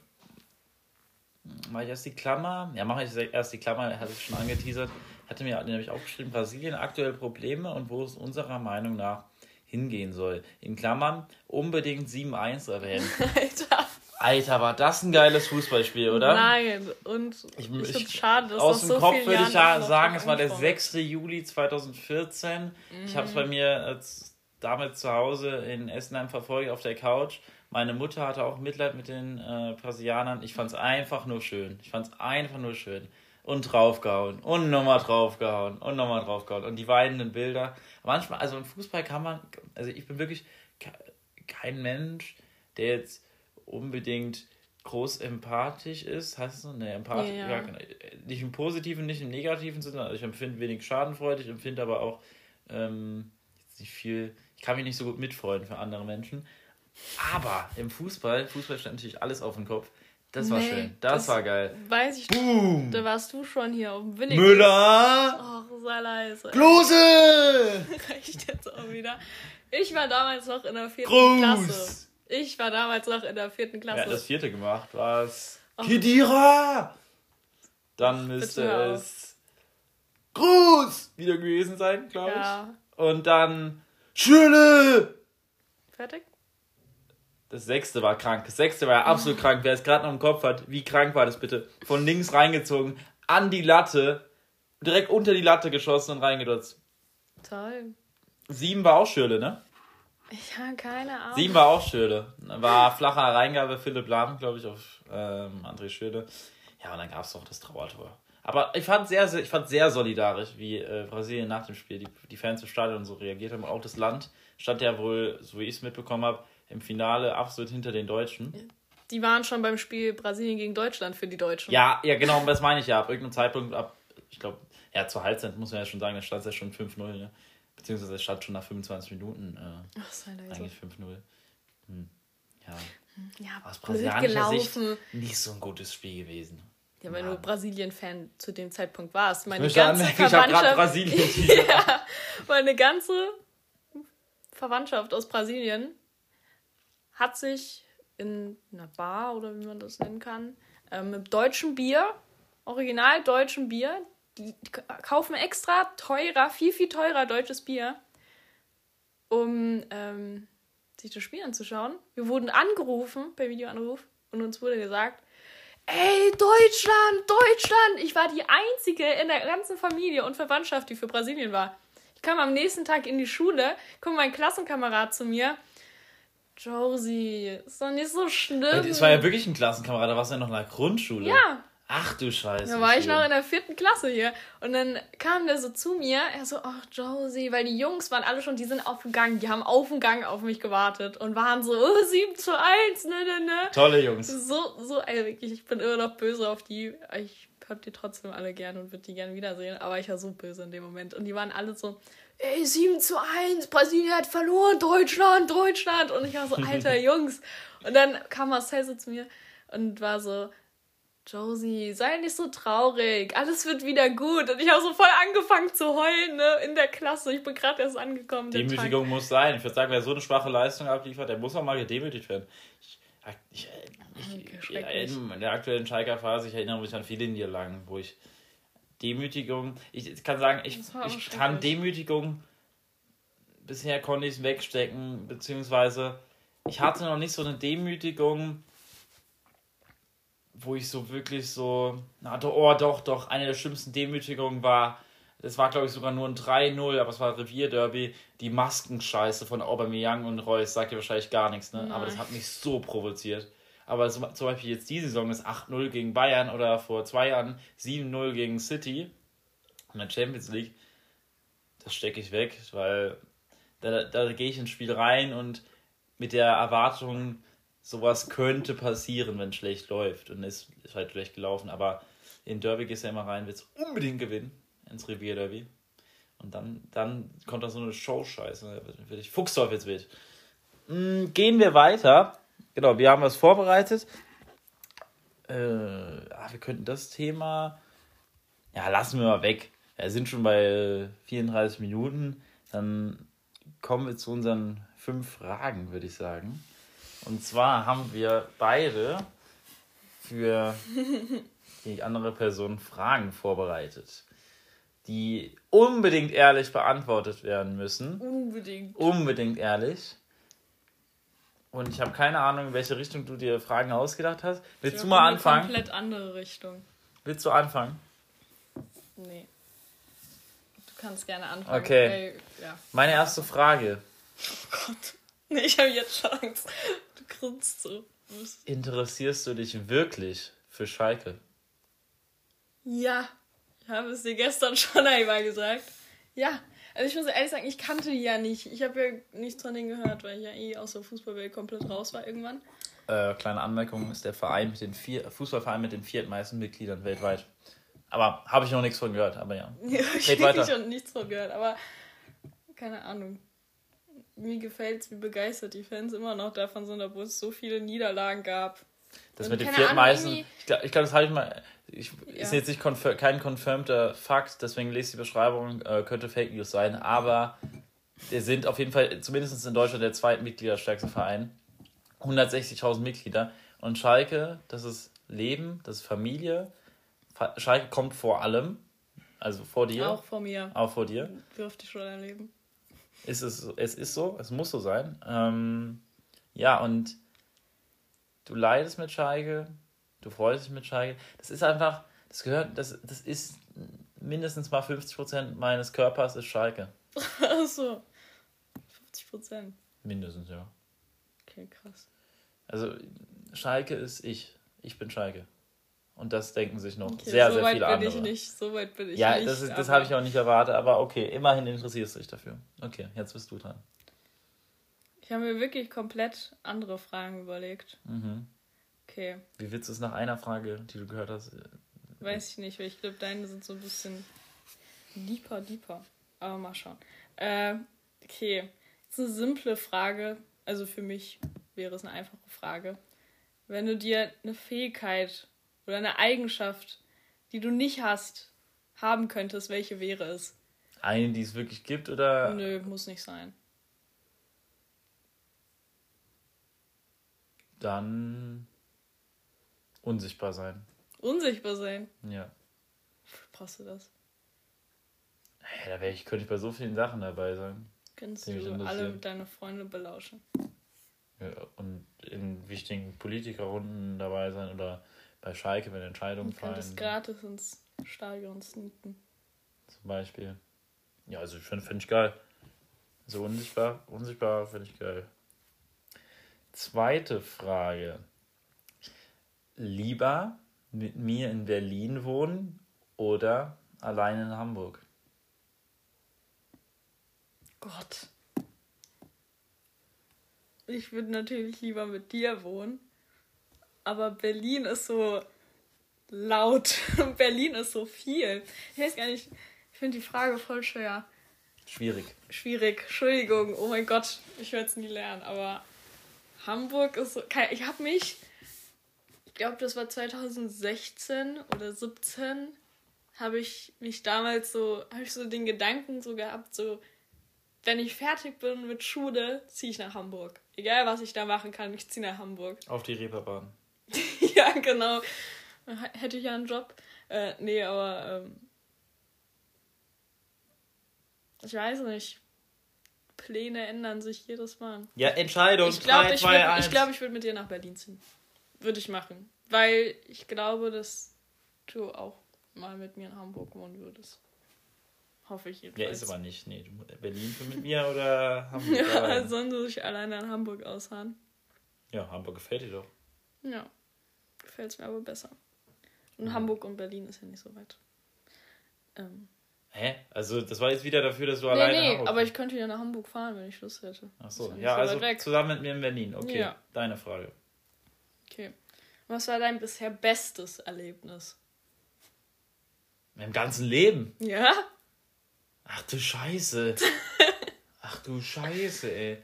mache ich erst die Klammer? Ja, mache ich erst die Klammer, hatte ich schon angeteasert hatte mir nämlich aufgeschrieben, Brasilien aktuelle Probleme und wo es unserer Meinung nach hingehen soll. In Klammern unbedingt 7-1 erwähnen. (laughs) Alter. Alter, war das ein geiles Fußballspiel, oder? Nein, und ich, ich finde es schade, dass Aus dem so Kopf würde ich ja sagen, es war der 6. Juli 2014. Mhm. Ich habe es bei mir als damals zu Hause in Essenheim verfolgt auf der Couch. Meine Mutter hatte auch Mitleid mit den äh, Brasilianern. Ich fand es einfach nur schön. Ich fand es einfach nur schön. Und draufgehauen. Und nochmal draufgehauen. Und nochmal draufgehauen. Und die weinenden Bilder. Manchmal, also im Fußball kann man, also ich bin wirklich kein Mensch, der jetzt unbedingt groß empathisch ist, heißt es so? Ne, empathisch, ja, ja. Genau. nicht im positiven, nicht im negativen Sinne. Also ich empfinde wenig Schadenfreude, ich empfinde aber auch ähm, nicht viel, ich kann mich nicht so gut mitfreuen für andere Menschen. Aber im Fußball, Fußball stand natürlich alles auf den Kopf. Das war nee, schön. Das, das, war geil. Weiß ich Boom. Da warst du schon hier auf dem Winning. Müller! Ach, sei leise. Klose! (laughs) Reicht jetzt auch wieder. Ich war damals noch in der vierten Groß. Klasse. Ich war damals noch in der vierten Klasse. Hat das vierte gemacht? Was? Oh. Kedira! Dann müsste es Gruß wieder gewesen sein, glaube ich. Ja. Und dann Schöne! Fertig? Das sechste war krank. Das sechste war ja absolut oh. krank. Wer es gerade noch im Kopf hat, wie krank war das bitte? Von links reingezogen, an die Latte, direkt unter die Latte geschossen und reingedotzt. Toll. Sieben war auch Schürle, ne? Ich habe keine Ahnung. Sieben war auch Schürle. War flacher Reingabe Philipp Lahm, glaube ich, auf ähm, André Schürle. Ja, und dann gab es doch das Trauertor. Aber ich fand sehr, sehr, ich fand sehr solidarisch, wie äh, Brasilien nach dem Spiel, die, die Fans im Stadion so reagiert haben. Auch das Land stand ja wohl, so wie ich es mitbekommen habe, im Finale absolut hinter den Deutschen. Die waren schon beim Spiel Brasilien gegen Deutschland für die Deutschen. Ja, ja, genau, das meine ich ja. Ab irgendeinem Zeitpunkt, ab, ich glaube, ja, zur Halbzeit muss man ja schon sagen, da stand es ja schon 5-0, ne? Beziehungsweise es stand schon nach 25 Minuten äh, Ach, sei eigentlich 5-0. Hm. Ja. Hm, ja, aus brasilianischer Sicht nicht so ein gutes Spiel gewesen. Ja, weil ja. du Brasilien-Fan zu dem Zeitpunkt warst. Meine (laughs) ich ganze anmerken, Verwandtschaft. Ich Brasilien. (laughs) ja, meine ganze Verwandtschaft aus Brasilien hat sich in einer Bar oder wie man das nennen kann, äh, mit deutschem Bier, original deutschem Bier, die, kaufen extra teurer, viel, viel teurer deutsches Bier, um ähm, sich das Spiel anzuschauen. Wir wurden angerufen per Videoanruf und uns wurde gesagt, ey, Deutschland, Deutschland! Ich war die Einzige in der ganzen Familie und Verwandtschaft, die für Brasilien war. Ich kam am nächsten Tag in die Schule, kommt mein Klassenkamerad zu mir Josie, ist doch nicht so schlimm. Es war ja wirklich ein Klassenkamerad, da warst du ja noch in der Grundschule. Ja. Ach du Scheiße. Da war ich noch in der vierten Klasse hier. Und dann kam der so zu mir, er so, ach Josie, weil die Jungs waren alle schon, die sind auf dem Gang, die haben auf dem Gang auf mich gewartet und waren so, oh, 7 zu 1, ne, ne, ne. Tolle Jungs. So, so, ey, wirklich, ich bin immer noch böse auf die. Ich hab die trotzdem alle gern und würde die gern wiedersehen, aber ich war so böse in dem Moment. Und die waren alle so, ey, 7 zu 1, Brasilien hat verloren, Deutschland, Deutschland. Und ich war so, alter (laughs) Jungs. Und dann kam Marcel so zu mir und war so, Josie, sei nicht so traurig, alles wird wieder gut. Und ich habe so voll angefangen zu heulen, ne, in der Klasse. Ich bin gerade erst angekommen. Demütigung muss sein. Ich würde sagen, wer so eine schwache Leistung abliefert, der muss auch mal gedemütigt werden. Ich, ich, ich, in der aktuellen Schalker-Phase, ich erinnere mich an viele Niederlagen, wo ich Demütigung, ich kann sagen, ich, ich kann Demütigung, bisher konnte ich es wegstecken, beziehungsweise ich hatte noch nicht so eine Demütigung, wo ich so wirklich so, na, oh doch, doch, eine der schlimmsten Demütigungen war, das war glaube ich sogar nur ein 3-0, aber es war Revierderby, die Maskenscheiße von Aubameyang und Reus, sagt ihr wahrscheinlich gar nichts, ne? Nein. Aber das hat mich so provoziert. Aber zum Beispiel jetzt die Saison ist 8-0 gegen Bayern oder vor zwei Jahren 7-0 gegen City in der Champions League. Das stecke ich weg, weil da, da gehe ich ins Spiel rein und mit der Erwartung, sowas könnte passieren, wenn es schlecht läuft. Und es ist halt schlecht gelaufen. Aber in Derby gehst du ja immer rein, willst unbedingt gewinnen, ins Revier Derby. Und dann, dann kommt da so eine Show-Scheiße. Werde ich Fuchsteufelswild. Hm, gehen wir weiter Genau, wir haben was vorbereitet. Äh, ach, wir könnten das Thema. Ja, lassen wir mal weg. Wir sind schon bei 34 Minuten. Dann kommen wir zu unseren fünf Fragen, würde ich sagen. Und zwar haben wir beide für die andere Person Fragen vorbereitet, die unbedingt ehrlich beantwortet werden müssen. Unbedingt. Unbedingt ehrlich. Und ich habe keine Ahnung, in welche Richtung du dir Fragen ausgedacht hast. Willst du mal anfangen? In komplett andere Richtung. Willst du anfangen? Nee. Du kannst gerne anfangen. Okay. Weil, ja. Meine erste Frage. Oh Gott. Nee, ich habe jetzt schon Angst. Grinst so. Interessierst du dich wirklich für Schalke? Ja. Ich habe es dir gestern (laughs) schon einmal gesagt. Ja. Also ich muss ehrlich sagen, ich kannte die ja nicht. Ich habe ja nichts von denen gehört, weil ich ja eh aus der Fußballwelt komplett raus war irgendwann. Äh, kleine Anmerkung, ist der Verein mit den vier, Fußballverein mit den viertmeisten Mitgliedern weltweit. Aber habe ich noch nichts von gehört, aber ja. (laughs) Ja, ich habe schon nichts von gehört, aber keine Ahnung. Mir gefällt es, wie begeistert die Fans immer noch davon sind, obwohl es so viele Niederlagen gab. Das mit den viertmeisten, ich glaube, ich glaub, das habe ich mal, ich, ja. ist jetzt nicht konfir kein confirmter Fakt, deswegen lese die Beschreibung, äh, könnte Fake News sein, aber wir sind auf jeden Fall, zumindest in Deutschland, der zweitmitgliederstärkste Verein. 160.000 Mitglieder. Und Schalke, das ist Leben, das ist Familie. Schalke kommt vor allem. Also vor dir. Auch vor mir. Auch vor dir. Dürfte ich schon erleben. Ist es, es ist so, es muss so sein. Ähm, ja, und du leidest mit Schalke, du freust dich mit Schalke. Das ist einfach, das gehört, das, das ist mindestens mal 50% meines Körpers ist Schalke. (laughs) Ach so. 50%. Mindestens, ja. Okay, krass. Also Schalke ist ich. Ich bin Schalke. Und das denken sich noch okay, sehr, so sehr viele andere. So weit bin ich nicht. So weit bin ich ja, nicht. Ja, das, das habe ich auch nicht erwartet. Aber okay, immerhin interessierst du dich dafür. Okay, jetzt bist du dran. Ich habe mir wirklich komplett andere Fragen überlegt. Mhm. Okay. Wie willst du es nach einer Frage, die du gehört hast? Äh, Weiß ich nicht, weil ich glaube, deine sind so ein bisschen deeper, deeper. Aber mal schauen. Äh, okay. Jetzt eine simple Frage, also für mich wäre es eine einfache Frage. Wenn du dir eine Fähigkeit oder eine Eigenschaft, die du nicht hast, haben könntest, welche wäre es? Eine, die es wirklich gibt, oder? Nö, muss nicht sein. Dann unsichtbar sein. Unsichtbar sein? Ja. Brauchst du das? Ja, da wäre ich, könnte ich bei so vielen Sachen dabei sein. Kannst du alle deine Freunde belauschen. Ja, und in wichtigen Politikerrunden dabei sein oder bei Schalke, wenn Entscheidungen fallen. Du könntest gratis ins Stadion sneaken. Zum Beispiel. Ja, also ich finde find ich geil. So unsichtbar, unsichtbar finde ich geil. Zweite Frage. Lieber mit mir in Berlin wohnen oder allein in Hamburg? Gott. Ich würde natürlich lieber mit dir wohnen. Aber Berlin ist so laut. (laughs) Berlin ist so viel. Ich weiß gar nicht. Ich finde die Frage voll schwer. Schwierig. Schwierig. Entschuldigung. Oh mein Gott. Ich werde es nie lernen. Aber Hamburg ist so. Ich habe mich. Ich glaube, das war 2016 oder 17. Habe ich mich damals so. Habe ich so den Gedanken so gehabt, so wenn ich fertig bin mit Schule, ziehe ich nach Hamburg. Egal, was ich da machen kann, ich ziehe nach Hamburg. Auf die Reeperbahn. (laughs) ja, genau. Hätte ich ja einen Job. Äh, nee, aber ähm, ich weiß nicht. Pläne ändern sich jedes Mal. Ja, Entscheidung. Ich glaube, ich würde glaub, würd mit dir nach Berlin ziehen. Würde ich machen. Weil ich glaube, dass du auch mal mit mir in Hamburg wohnen würdest. Hoffe ich jedenfalls. Ja, ist aber nicht. Nee, Berlin mit mir oder (laughs) Hamburg? ja, sie sich alleine in Hamburg ausharren? Ja, Hamburg gefällt dir doch. Ja, gefällt es mir aber besser. Und mhm. Hamburg und Berlin ist ja nicht so weit. Ähm. Hä? Also das war jetzt wieder dafür, dass du nee, alleine Nee, Hamburg aber ich könnte ja nach Hamburg fahren, wenn ich Lust hätte. Ach so, ja, so also zusammen mit mir in Berlin. Okay, ja. deine Frage. Okay. Was war dein bisher bestes Erlebnis? Im ganzen Leben? Ja? Ach du Scheiße. (laughs) Ach du Scheiße, ey.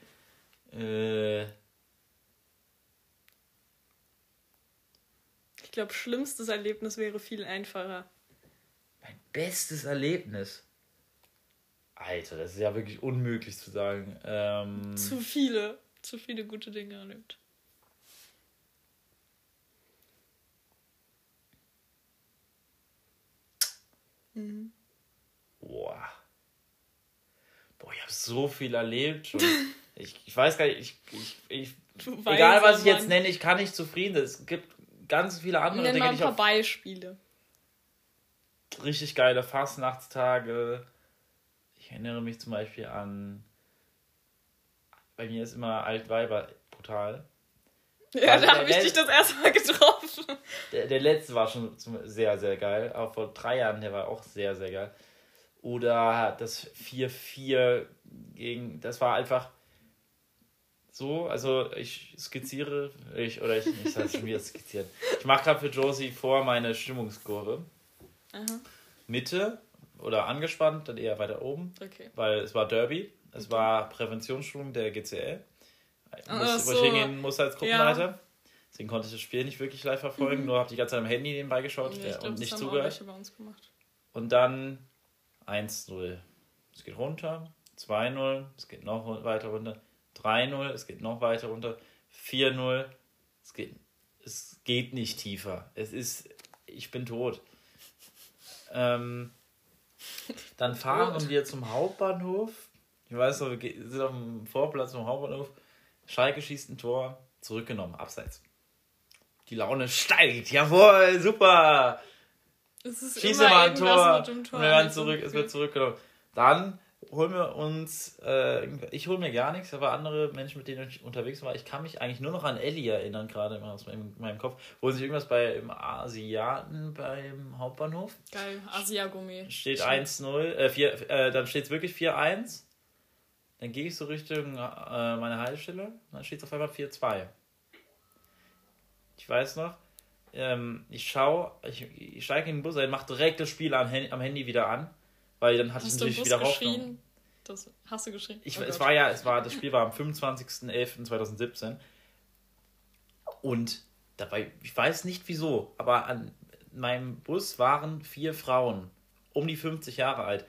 Äh. Glaube, schlimmstes Erlebnis wäre viel einfacher. Mein bestes Erlebnis. Alter, das ist ja wirklich unmöglich zu sagen. Ähm, zu viele, zu viele gute Dinge erlebt. Mhm. Boah boah, ich habe so viel erlebt. (laughs) ich, ich weiß gar nicht, ich, ich, ich egal was ich jetzt nenne, ich kann nicht zufrieden. Es gibt ganz viele andere Dinge. Mal ein paar Beispiele. Richtig geile Fastnachtstage. Ich erinnere mich zum Beispiel an bei mir ist immer Altweiber brutal. Ja, Also da habe ich dich das erste Mal getroffen. Der, der letzte war schon zum- sehr, sehr geil. Aber vor drei Jahren, der war auch sehr, sehr geil. Oder das 4-4 gegen. Das war einfach so. Also, ich skizziere. Ich, oder ich, ich sag schon wieder skizzieren. Ich mache gerade für Josie vor meine Stimmungskurve. Aha. Mitte oder angespannt, dann eher weiter oben. Okay. Weil es war Derby. Es war Präventionsschulung der GCL. Ach Muss, so. Ich hingehen muss als Gruppenleiter. Deswegen konnte ich das Spiel nicht wirklich live verfolgen, nur habe die ganze Zeit am Handy nebenbei geschaut Ja, ich glaub, und nicht zugehört. Und dann 1-0. Es geht runter. 2-0. Es geht noch weiter runter. 3-0. Es geht noch weiter runter. 4-0. Es geht, es geht nicht tiefer. Es ist, ich bin tot. Ähm, (laughs) dann fahren tot. wir zum Hauptbahnhof. Ich weiß noch, wir sind auf dem Vorplatz vom Hauptbahnhof. Schalke schießt ein Tor. Zurückgenommen. Abseits. Die Laune steigt. Jawohl, super. Es ist Schieße immer mal ein Tor. Tor. Und wir werden zurück, es wird zurückgenommen. Dann holen wir uns, äh, ich hole mir gar nichts, aber andere Menschen, mit denen ich unterwegs war, ich kann mich eigentlich nur noch an Ellie erinnern, gerade immer aus meinem, meinem Kopf. Holen sich irgendwas bei im Asiaten beim Hauptbahnhof. Geil, Asia-Gummi. Steht 1-0, äh, 4, äh, dann steht es wirklich 4-1. Dann gehe ich so Richtung äh, meine Haltestelle dann steht es auf einmal 4-2. Ich weiß noch, ähm, ich schaue, ich, ich steige in den Bus ein, mache direkt das Spiel am, am Handy wieder an, weil dann hatte Hast ich im natürlich wieder Hoffnung. Das hast du geschrien? Ich, Oh es Gott. war ja, es war, das Spiel war am 25.11.2017 und dabei, ich weiß nicht wieso, aber an meinem Bus waren vier Frauen, um die 50 Jahre alt.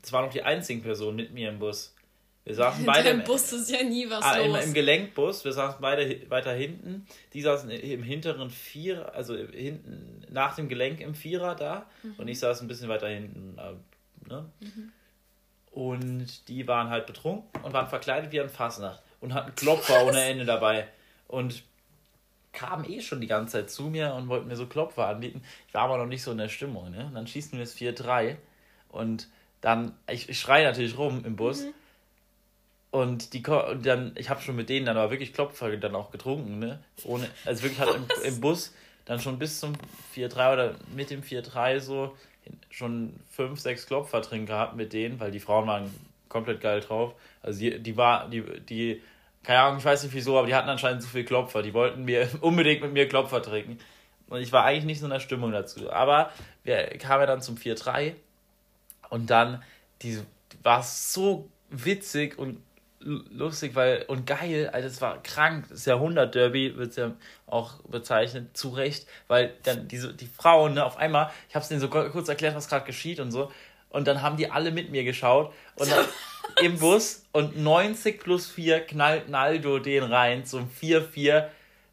Das waren noch die einzigen Personen mit mir im Bus. Wir saßen beide im, Bus ist ja nie was ah, im, los. im Gelenkbus, wir saßen beide weiter hinten. Die saßen im hinteren Vierer, also hinten nach dem Gelenk im Vierer da und ich saß ein bisschen weiter hinten. Ne? Und die waren halt betrunken und waren verkleidet wie ein Fassnacht und hatten Klopfer ohne Ende dabei. Und kamen eh schon die ganze Zeit zu mir und wollten mir so Klopfer anbieten. Ich war aber noch nicht so in der Stimmung. Ne? Und dann schießen wir das 4-3 und dann, ich, ich schreie natürlich rum im Bus. Und die und dann, ich habe schon mit denen dann aber wirklich Klopfer dann auch getrunken, ne? Ohne, also wirklich halt im, im Bus dann schon bis zum 4-3 oder mit dem 4-3 so schon fünf, sechs Klopfer drin gehabt mit denen, weil die Frauen waren komplett geil drauf. Also die, die war, die, die, keine Ahnung, ich weiß nicht wieso, aber die hatten anscheinend so viel Klopfer. Die wollten mir (laughs) unbedingt mit mir Klopfer trinken. Und ich war eigentlich nicht so in der Stimmung dazu. Aber wir kamen ja dann zum 4-3 und dann die war so witzig und lustig, weil und geil, also es war krank, das Jahrhundert-Derby wird es ja auch bezeichnet, zu Recht, weil dann diese, die Frauen, ne, auf einmal, ich habe es denen so ku- kurz erklärt, was gerade geschieht und so, und dann haben die alle mit mir geschaut und dann (laughs) im Bus und 90 plus 4 knallt Naldo den rein zum 4-4.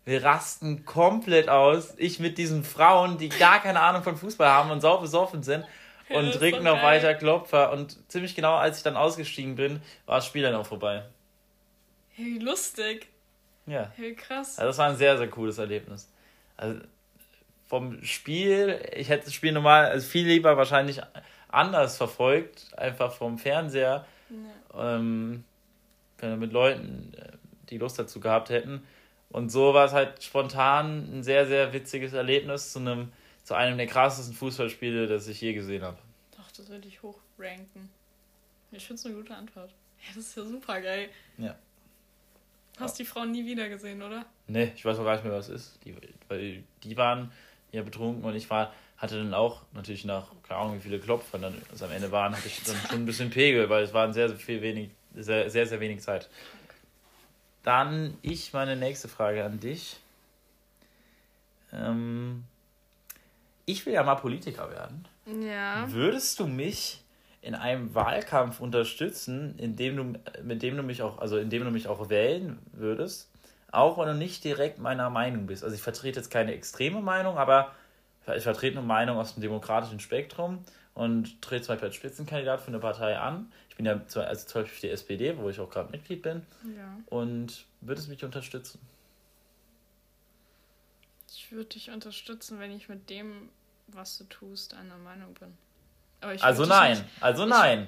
Wir rasten komplett aus. Ich mit diesen Frauen, die gar keine Ahnung von Fußball haben und sau besoffen sind und so noch geil. weiter Klopfer. Und ziemlich genau, als ich dann ausgestiegen bin, war das Spiel dann auch vorbei. Hey, lustig. Ja. Hey, krass. Also das war ein sehr, sehr cooles Erlebnis. Also vom Spiel, ich hätte das Spiel normal, also viel lieber wahrscheinlich anders verfolgt, einfach vom Fernseher, Ja. ähm, wenn wir mit Leuten, äh, die Lust dazu gehabt hätten. Und so war es halt spontan ein sehr, sehr witziges Erlebnis zu einem, zu einem der krassesten Fußballspiele, das ich je gesehen habe. Das würde ich hochranken. Ich finde es eine gute Antwort. Ja, das ist ja super geil. Ja. Hast die Frau nie wieder gesehen, oder? Ne, ich weiß auch gar nicht mehr, was es ist. Die, weil die waren ja betrunken und ich war, hatte dann auch natürlich nach, keine Ahnung, wie viele Klopfer dann es am Ende waren, hatte ich dann schon ein bisschen Pegel, weil es waren sehr, sehr viel wenig, sehr, sehr, sehr wenig Zeit. Dann ich meine nächste Frage an dich. Ähm, ich will ja mal Politiker werden. Ja. Würdest du mich in einem Wahlkampf unterstützen, indem du, mit dem du mich auch, also indem du mich auch wählen würdest, auch wenn du nicht direkt meiner Meinung bist? Also ich vertrete jetzt keine extreme Meinung, aber ich vertrete eine Meinung aus dem demokratischen Spektrum und trete zum Beispiel als Spitzenkandidat für eine Partei an. Ich bin ja zwar- also zum Beispiel für die SPD, wo ich auch gerade Mitglied bin, Ja. und würdest mich unterstützen. Ich würde dich unterstützen, wenn ich mit dem, was du tust, einer Meinung bin. Ich Also nein, Nicht, also nein.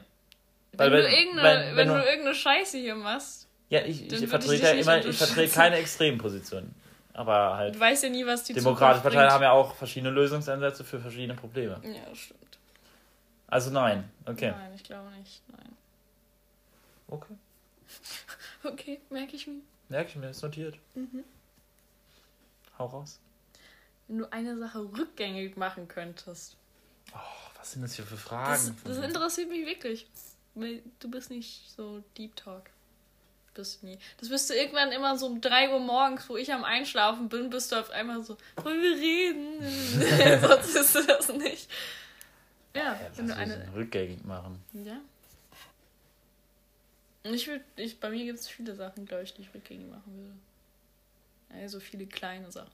wenn, Weil du wenn- irgendeine, wenn- wenn, wenn du irgendeine Scheiße hier machst, Ja, ich, ich vertrete ja immer, ich vertrete keine Extrempositionen. Aber halt. Du weißt ja nie, was die Demokratische Parteien haben ja auch verschiedene Lösungsansätze für verschiedene Probleme. Ja, das stimmt. Also nein, okay. Nein, ich glaube nicht. Nein. Okay. (laughs) Okay, merke ich mir. Merke ich mir, ist notiert. Mhm. Hau raus. Wenn du eine Sache rückgängig machen könntest. Oh, was sind das hier für Fragen? Das, das interessiert mich wirklich. Du bist nicht so Deep Talk. Bist du nie. Das bist du irgendwann immer so um 3 Uhr morgens, wo ich am Einschlafen bin, bist du auf einmal so, wollen wir reden? (laughs) Sonst bist du das nicht. Ja, ja wenn du eine. rückgängig machen. Ja. Ich würde, ich, bei mir gibt es viele Sachen, glaube ich, die ich rückgängig machen würde. Also viele kleine Sachen.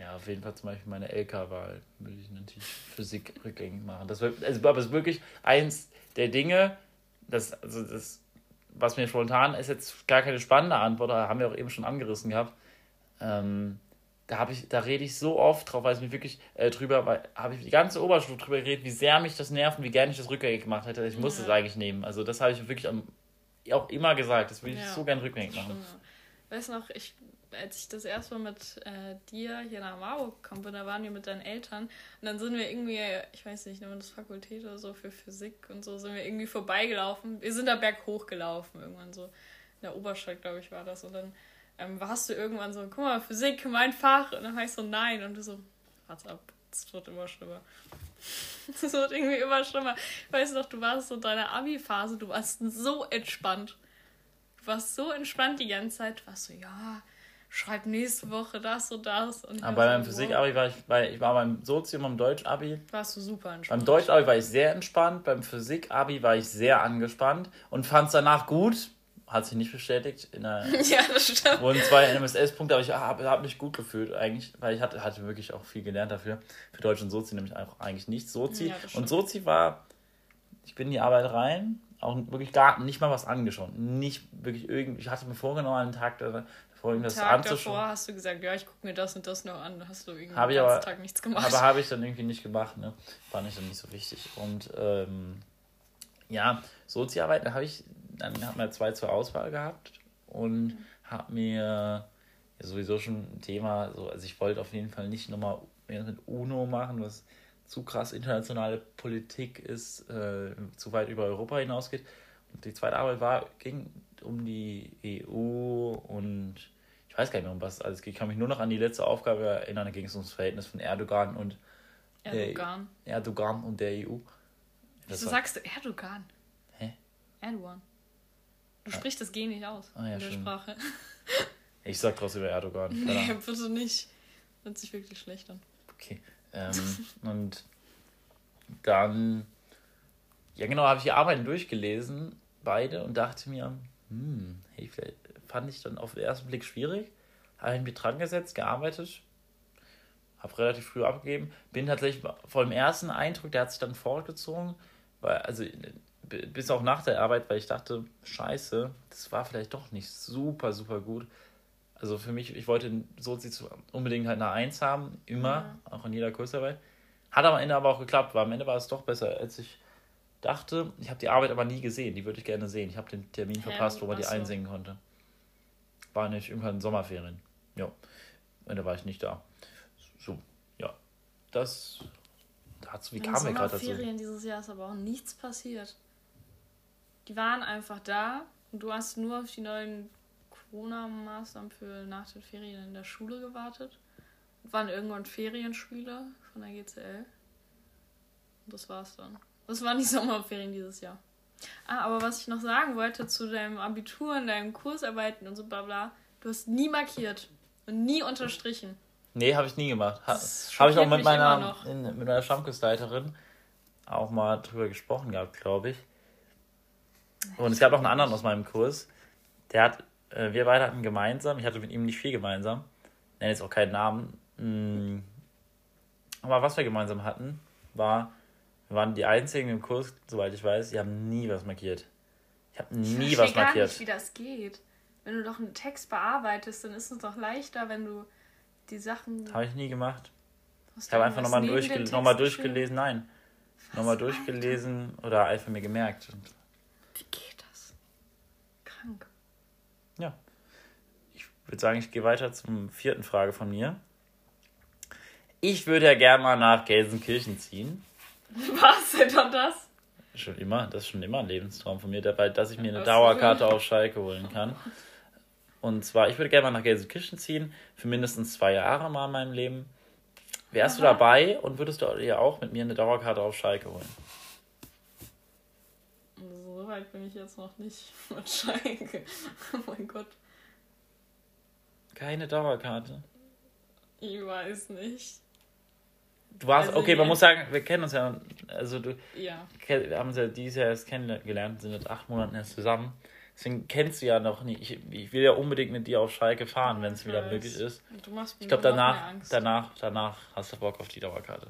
Ja, auf jeden Fall zum Beispiel meine LK-Wahl würde ich natürlich Physik rückgängig machen. Das wird, also, aber es ist wirklich eins der Dinge, das, also das, was mir spontan ist jetzt gar keine spannende Antwort, da haben wir auch eben schon angerissen gehabt. Ähm, da habe ich, da rede ich so oft drauf, weil es mich wirklich äh, drüber, weil habe ich die ganze Oberstufe drüber geredet, wie sehr mich das nervt und wie gerne ich das rückgängig gemacht hätte. Ich muss Ja. es eigentlich nehmen. Also das habe ich wirklich am, auch immer gesagt, das will ich Ja. so gern rückgängig machen. Du noch, ich, als ich das erste Mal mit äh, dir hier nach Marburg gekommen bin, da waren wir mit deinen Eltern und dann sind wir irgendwie, ich weiß nicht, nehmen wir das Fakultät oder so für Physik und so, sind wir irgendwie vorbeigelaufen. Wir sind da berghoch gelaufen, irgendwann so in der Oberstadt, glaube ich, war das. Und dann ähm, warst du irgendwann so, guck mal, Physik, mein Fach. Und dann war ich so, nein. Und du so, warte ab, es wird immer schlimmer. (laughs) Es wird irgendwie immer schlimmer. Ich weiß noch, du warst so in deiner Abi-Phase, du warst so entspannt. Du warst so entspannt die ganze Zeit. Du warst so, ja, schreib nächste Woche das und das. Und Aber bei meinem Physik-Abi war ich, bei, ich war beim Sozium, beim Deutsch-Abi. Warst du super entspannt. Beim Deutsch-Abi war ich sehr entspannt, beim Physik-Abi war ich sehr angespannt und fand es danach gut. Hat sich nicht bestätigt. In der, (laughs) ja, das stimmt. wurden zwei NMSS-Punkte, aber ich habe hab mich gut gefühlt eigentlich, weil ich hatte, hatte wirklich auch viel gelernt dafür. Für Deutsch und Sozi nämlich auch eigentlich nichts. Sozi. Ja, und. Sozi war, ich bin in die Arbeit rein, auch wirklich gar nicht mal was angeschaut. Nicht wirklich irgendwie, ich hatte mir vorgenommen, einen Tag irgendwas Tag anzuschauen. davor hast du gesagt, ja, ich gucke mir das und das noch an. Hast du irgendwie Hab den ich ganzen aber- Tag nichts gemacht. Aber habe ich dann irgendwie nicht gemacht, ne? War nicht dann nicht so wichtig. Und ähm, ja, Soziarbeit, da habe ich, dann hat man zwei zur Auswahl gehabt und habe mir ja, sowieso schon ein Thema, so, also ich wollte auf jeden Fall nicht nochmal mit UNO machen, was zu krass internationale Politik ist, äh, zu weit über Europa hinausgeht. Die zweite Arbeit war, ging um die EU und ich weiß gar nicht mehr, um was alles geht. Ich kann mich nur noch an die letzte Aufgabe erinnern, da ging es ums Verhältnis von Erdogan und Erdogan. Erdogan und der EU. Das Wieso war- sagst du Erdogan? Hä? Erdogan. Du sprichst das G nicht aus Ah, ja, in der stimmt. Sprache. (laughs) Ich sag trotzdem Erdogan. keine Nee, bitte nicht. Hört sich wirklich schlecht an. Okay. Ähm, (laughs) und dann, ja genau, habe ich die Arbeiten durchgelesen, beide, und dachte mir, hm, hey, fand ich dann auf den ersten Blick schwierig. Habe ich mich dran gesetzt, gearbeitet, habe relativ früh abgegeben, bin tatsächlich vor dem ersten Eindruck, der hat sich dann fortgezogen, weil, also bis auch nach der Arbeit, weil ich dachte, scheiße, das war vielleicht doch nicht super, super gut. Also für mich, ich wollte Sozi zu- unbedingt halt eine Eins haben, immer, auch in jeder Kursarbeit. Hat am Ende aber auch geklappt, weil am Ende war es doch besser, als ich dachte. Ich habe die Arbeit aber nie gesehen, die würde ich gerne sehen. Ich habe den Termin verpasst, wo man die so. einsingen konnte. War nicht irgendwann in Sommerferien. Ja, und da war ich nicht da. So, ja. Das dazu, wie In kam mir gerade dazu? Sommerferien dieses Jahr ist aber auch nichts passiert. Die waren einfach da und du hast nur auf die neuen Corona-Maßnahmen für nach den Ferien in der Schule gewartet. Waren irgendwann Ferienspiele von der GCL. Und das war's dann. Das waren die (laughs) Sommerferien dieses Jahr. Ah, aber was ich noch sagen wollte zu deinem Abitur und deinen Kursarbeiten und so bla bla, du hast nie markiert und nie unterstrichen. Nee, habe ich nie gemacht. Ha, habe ich auch mit meiner, in, mit meiner Stammkursleiterin auch mal drüber gesprochen gehabt, glaube ich. Und es gab auch einen anderen aus meinem Kurs. Der hat, äh, wir beide hatten gemeinsam, ich hatte mit ihm nicht viel gemeinsam, nenne jetzt auch keinen Namen. Mm. Aber was wir gemeinsam hatten, war, waren die einzigen im Kurs, soweit ich weiß, die haben nie was markiert. Ich habe nie ich was markiert. Ich weiß nicht, wie das geht. Wenn du doch einen Text bearbeitest, dann ist es doch leichter, wenn du die Sachen. Habe ich nie gemacht. Ich habe einfach nochmal durchge noch durchgelesen. Nein. Nochmal durchgelesen Alter. oder einfach mir gemerkt. Wie geht das? Krank. Ja. Ich würde sagen, ich gehe weiter zum vierten Frage von mir. Ich würde ja gerne mal nach Gelsenkirchen ziehen. (laughs) Was denn doch das? Schon immer, das ist schon immer ein Lebenstraum von mir, dabei, dass ich mir eine Dauerkarte auf Schalke holen kann. Und zwar, ich würde gerne mal nach Gelsenkirchen ziehen, für mindestens zwei Jahre mal in meinem Leben. Wärst Aha. du dabei und würdest du dir auch mit mir eine Dauerkarte auf Schalke holen? So weit bin ich jetzt noch nicht mit Schalke. (laughs) Oh mein Gott. Keine Dauerkarte? Ich weiß nicht. Du warst, also, okay, man muss sagen, wir kennen uns ja, also du, ja. wir haben uns ja dieses Jahr erst kennengelernt, sind jetzt acht Monate erst zusammen. Deswegen kennst du ja noch nicht. Ich, ich will ja unbedingt mit dir auf Schalke fahren, wenn es wieder möglich ist. Du machst mir ich glaube, danach, danach, danach hast du Bock auf die Dauerkarte.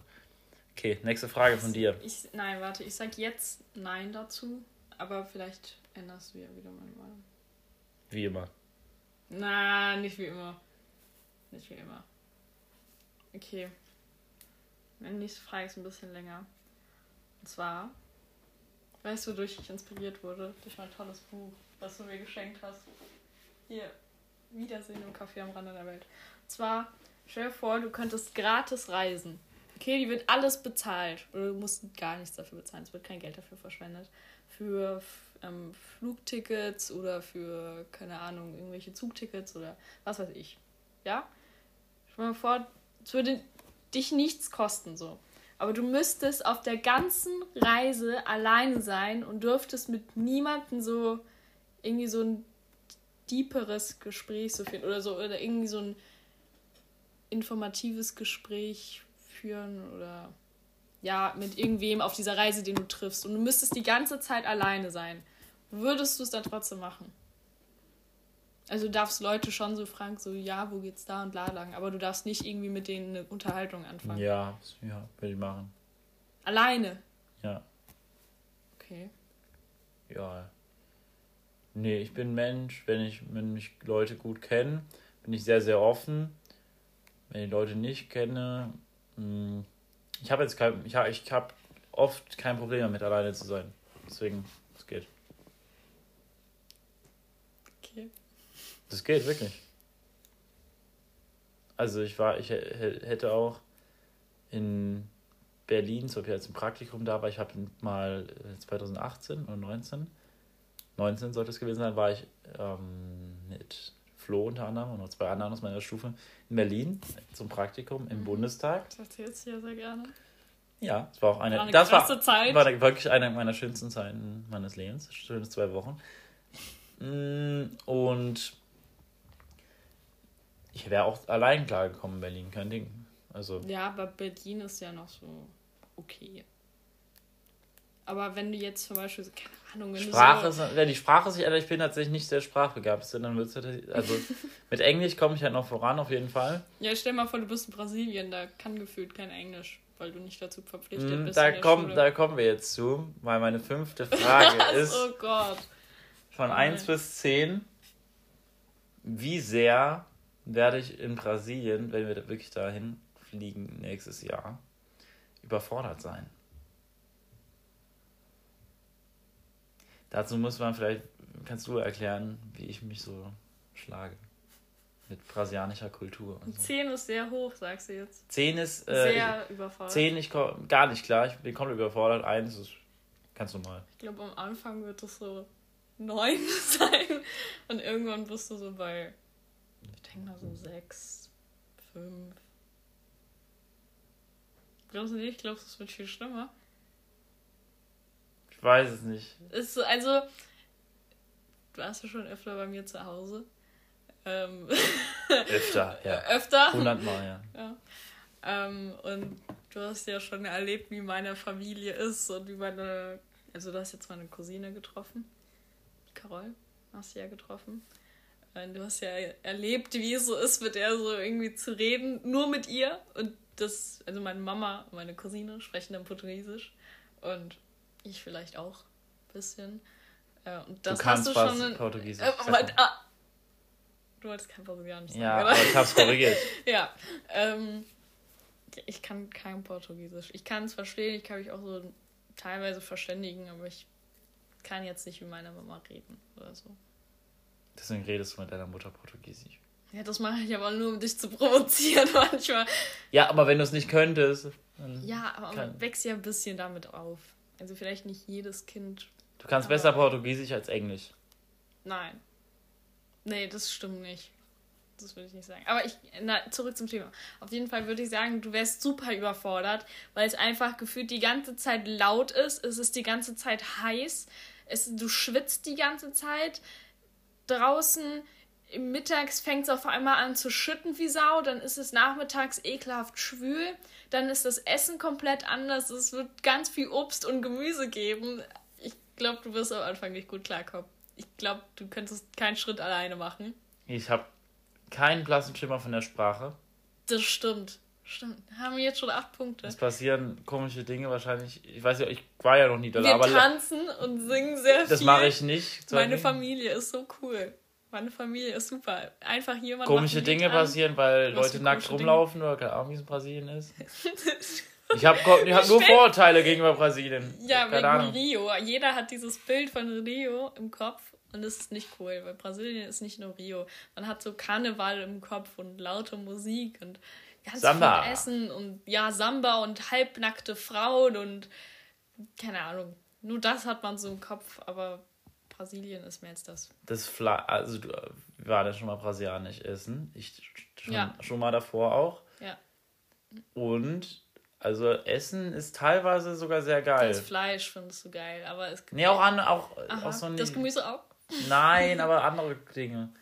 Okay, nächste Frage von dir. Ich, nein, warte, ich sag jetzt Nein dazu, aber vielleicht änderst du ja wieder meine Meinung. Wie immer. Na, nicht wie immer. Nicht wie immer. Okay. Meine nächste Frage ist ein bisschen länger. Und zwar, weißt du, wodurch ich inspiriert wurde? Durch mein tolles Buch, was du mir geschenkt hast. Hier, Wiedersehen im Café am Rande der Welt. Und zwar, stell dir vor, du könntest gratis reisen. Okay, die wird alles bezahlt. Oder du musst gar nichts dafür bezahlen. Es wird kein Geld dafür verschwendet. Für ähm, Flugtickets oder für, keine Ahnung, irgendwelche Zugtickets oder was weiß ich. Ja? Stell dir vor, es würde dich nichts kosten, so. Aber du müsstest auf der ganzen Reise alleine sein und dürftest mit niemandem so irgendwie so ein deeperes Gespräch so führen oder so oder irgendwie so ein informatives Gespräch führen oder ja, mit irgendwem auf dieser Reise, den du triffst. Und du müsstest die ganze Zeit alleine sein. Würdest du es dann trotzdem machen? Also du darfst Leute schon so fragen, so ja, wo geht's da und bla lang, aber du darfst nicht irgendwie mit denen eine Unterhaltung anfangen. Ja, ja, will ich machen. Alleine? Ja. Okay. Ja. Nee, ich bin Mensch, wenn ich, wenn mich Leute gut kennen, bin ich sehr, sehr offen. Wenn ich Leute nicht kenne, hm, ich habe jetzt kein, ich habe ich hab oft kein Problem damit, alleine zu sein. Deswegen, es geht. Das geht wirklich. Also ich war, ich hätte auch in Berlin, so wie jetzt im Praktikum da war, ich habe mal 2018 oder 19, 19 sollte es gewesen sein, war ich ähm, mit Flo unter anderem und noch zwei anderen aus meiner Stufe in Berlin zum Praktikum im mhm. Bundestag. Das erzählst du ja sehr gerne. Ja, es war auch eine, war eine das war, Zeit. war wirklich eine meiner schönsten Zeiten meines Lebens. Schönes zwei Wochen. Mm, und ich wäre auch allein klargekommen in Berlin, kein Ding. Also. Ja, aber Berlin ist ja noch so okay. Aber wenn du jetzt zum Beispiel, keine Ahnung, wenn Sprache du so ist, wenn die Sprache sich ändert, ich bin tatsächlich nicht sehr sprachbegabt, dann wird es also (laughs) mit Englisch komme ich halt noch voran auf jeden Fall. Ja, stell mal vor, du bist in Brasilien, da kann gefühlt kein Englisch, weil du nicht dazu verpflichtet mm, bist. Da, komm, da kommen wir jetzt zu, weil meine fünfte Frage (laughs) ist. oh Gott. Von 1 bis 10, wie sehr werde ich in Brasilien, wenn wir wirklich dahin fliegen nächstes Jahr, überfordert sein. Dazu muss man vielleicht, kannst du erklären, wie ich mich so schlage. Mit brasilianischer Kultur. Und so. 10 ist sehr hoch, sagst du jetzt. 10 ist. Äh, sehr ich, überfordert. 10 ich gar nicht klar, ich bin komplett überfordert. 1 ist ganz normal. Ich glaube, am Anfang wird es so 9 (laughs) sein. Und irgendwann bist du so bei ich denke mal so sechs, fünf. Glaubst du nicht? Glaubst du, es wird viel schlimmer? Ich weiß es nicht. Ist so, also, du warst ja schon öfter bei mir zu Hause. Ähm, (laughs) öfter, ja. Öfter? Hundertmal, ja. ja. Ähm, und du hast ja schon erlebt, wie meine Familie ist und wie meine. Also, du hast jetzt meine Cousine getroffen. Carol hast du ja getroffen. Du hast ja erlebt, wie es so ist, mit der so irgendwie zu reden, nur mit ihr. Und das, also meine Mama und meine Cousine sprechen dann Portugiesisch. Und ich vielleicht auch ein bisschen. Äh, und das du kannst hast du schon Portugiesisch. Äh, aber, ah, du wolltest kein Portugiesisch sagen, Ja, oder? aber ich hab's korrigiert. (laughs) ja. Ähm, ich kann kein Portugiesisch. Ich kann es verstehen, ich kann mich auch so teilweise verständigen, aber ich kann jetzt nicht wie meine Mama reden oder so. Deswegen redest du mit deiner Mutter Portugiesisch. Ja, das mache ich aber nur, um dich zu provozieren (laughs) manchmal. Ja, aber wenn du es nicht könntest. Ja, aber kann- man wächst ja ein bisschen damit auf. Also vielleicht nicht jedes Kind. Du kannst aber- besser Portugiesisch als Englisch. Nein. Nee, das stimmt nicht. Das würde ich nicht sagen. Aber ich, na, zurück zum Thema. Auf jeden Fall würde ich sagen, du wärst super überfordert, weil es einfach gefühlt die ganze Zeit laut ist. Es ist die ganze Zeit heiß. Es, du schwitzt die ganze Zeit. Draußen mittags fängt es auf einmal an zu schütten wie Sau. Dann ist es nachmittags ekelhaft schwül. Dann ist das Essen komplett anders. Es wird ganz viel Obst und Gemüse geben. Ich glaube, du wirst am Anfang nicht gut klarkommen. Ich glaube, du könntest keinen Schritt alleine machen. Ich habe keinen blassen Schimmer von der Sprache. Das stimmt. Stimmt. Haben wir jetzt schon acht Punkte. Es passieren komische Dinge wahrscheinlich. Ich weiß ja, ich war ja noch nie da, Wir tanzen und singen sehr viel. das mache ich nicht. Meine Familie ist so cool. Meine Familie ist super. Einfach jemand Komische Dinge an. passieren, weil Was Leute nackt rumlaufen oder keine Ahnung, wie es in Brasilien ist. Ich (laughs) habe ich hab nur Vorurteile gegenüber Brasilien. Ja, keine wegen Ahnung. Rio. Jeder hat dieses Bild von Rio im Kopf und das ist nicht cool, weil Brasilien ist nicht nur Rio. Man hat so Karneval im Kopf und laute Musik und ganz Samba. viel Essen und ja, Samba und halbnackte Frauen und keine Ahnung. Nur das hat man so im Kopf, aber Brasilien ist mehr als das. Das Fla also du, wir waren ja schon mal brasilianisch essen. Ich schon, Ja. schon mal davor auch. Ja. Und also Essen ist teilweise sogar sehr geil. Das Fleisch findest du geil, aber es Nee, auch an auch, Aha, auch so ein das Gemüse auch. Nein, (laughs) aber andere Dinge.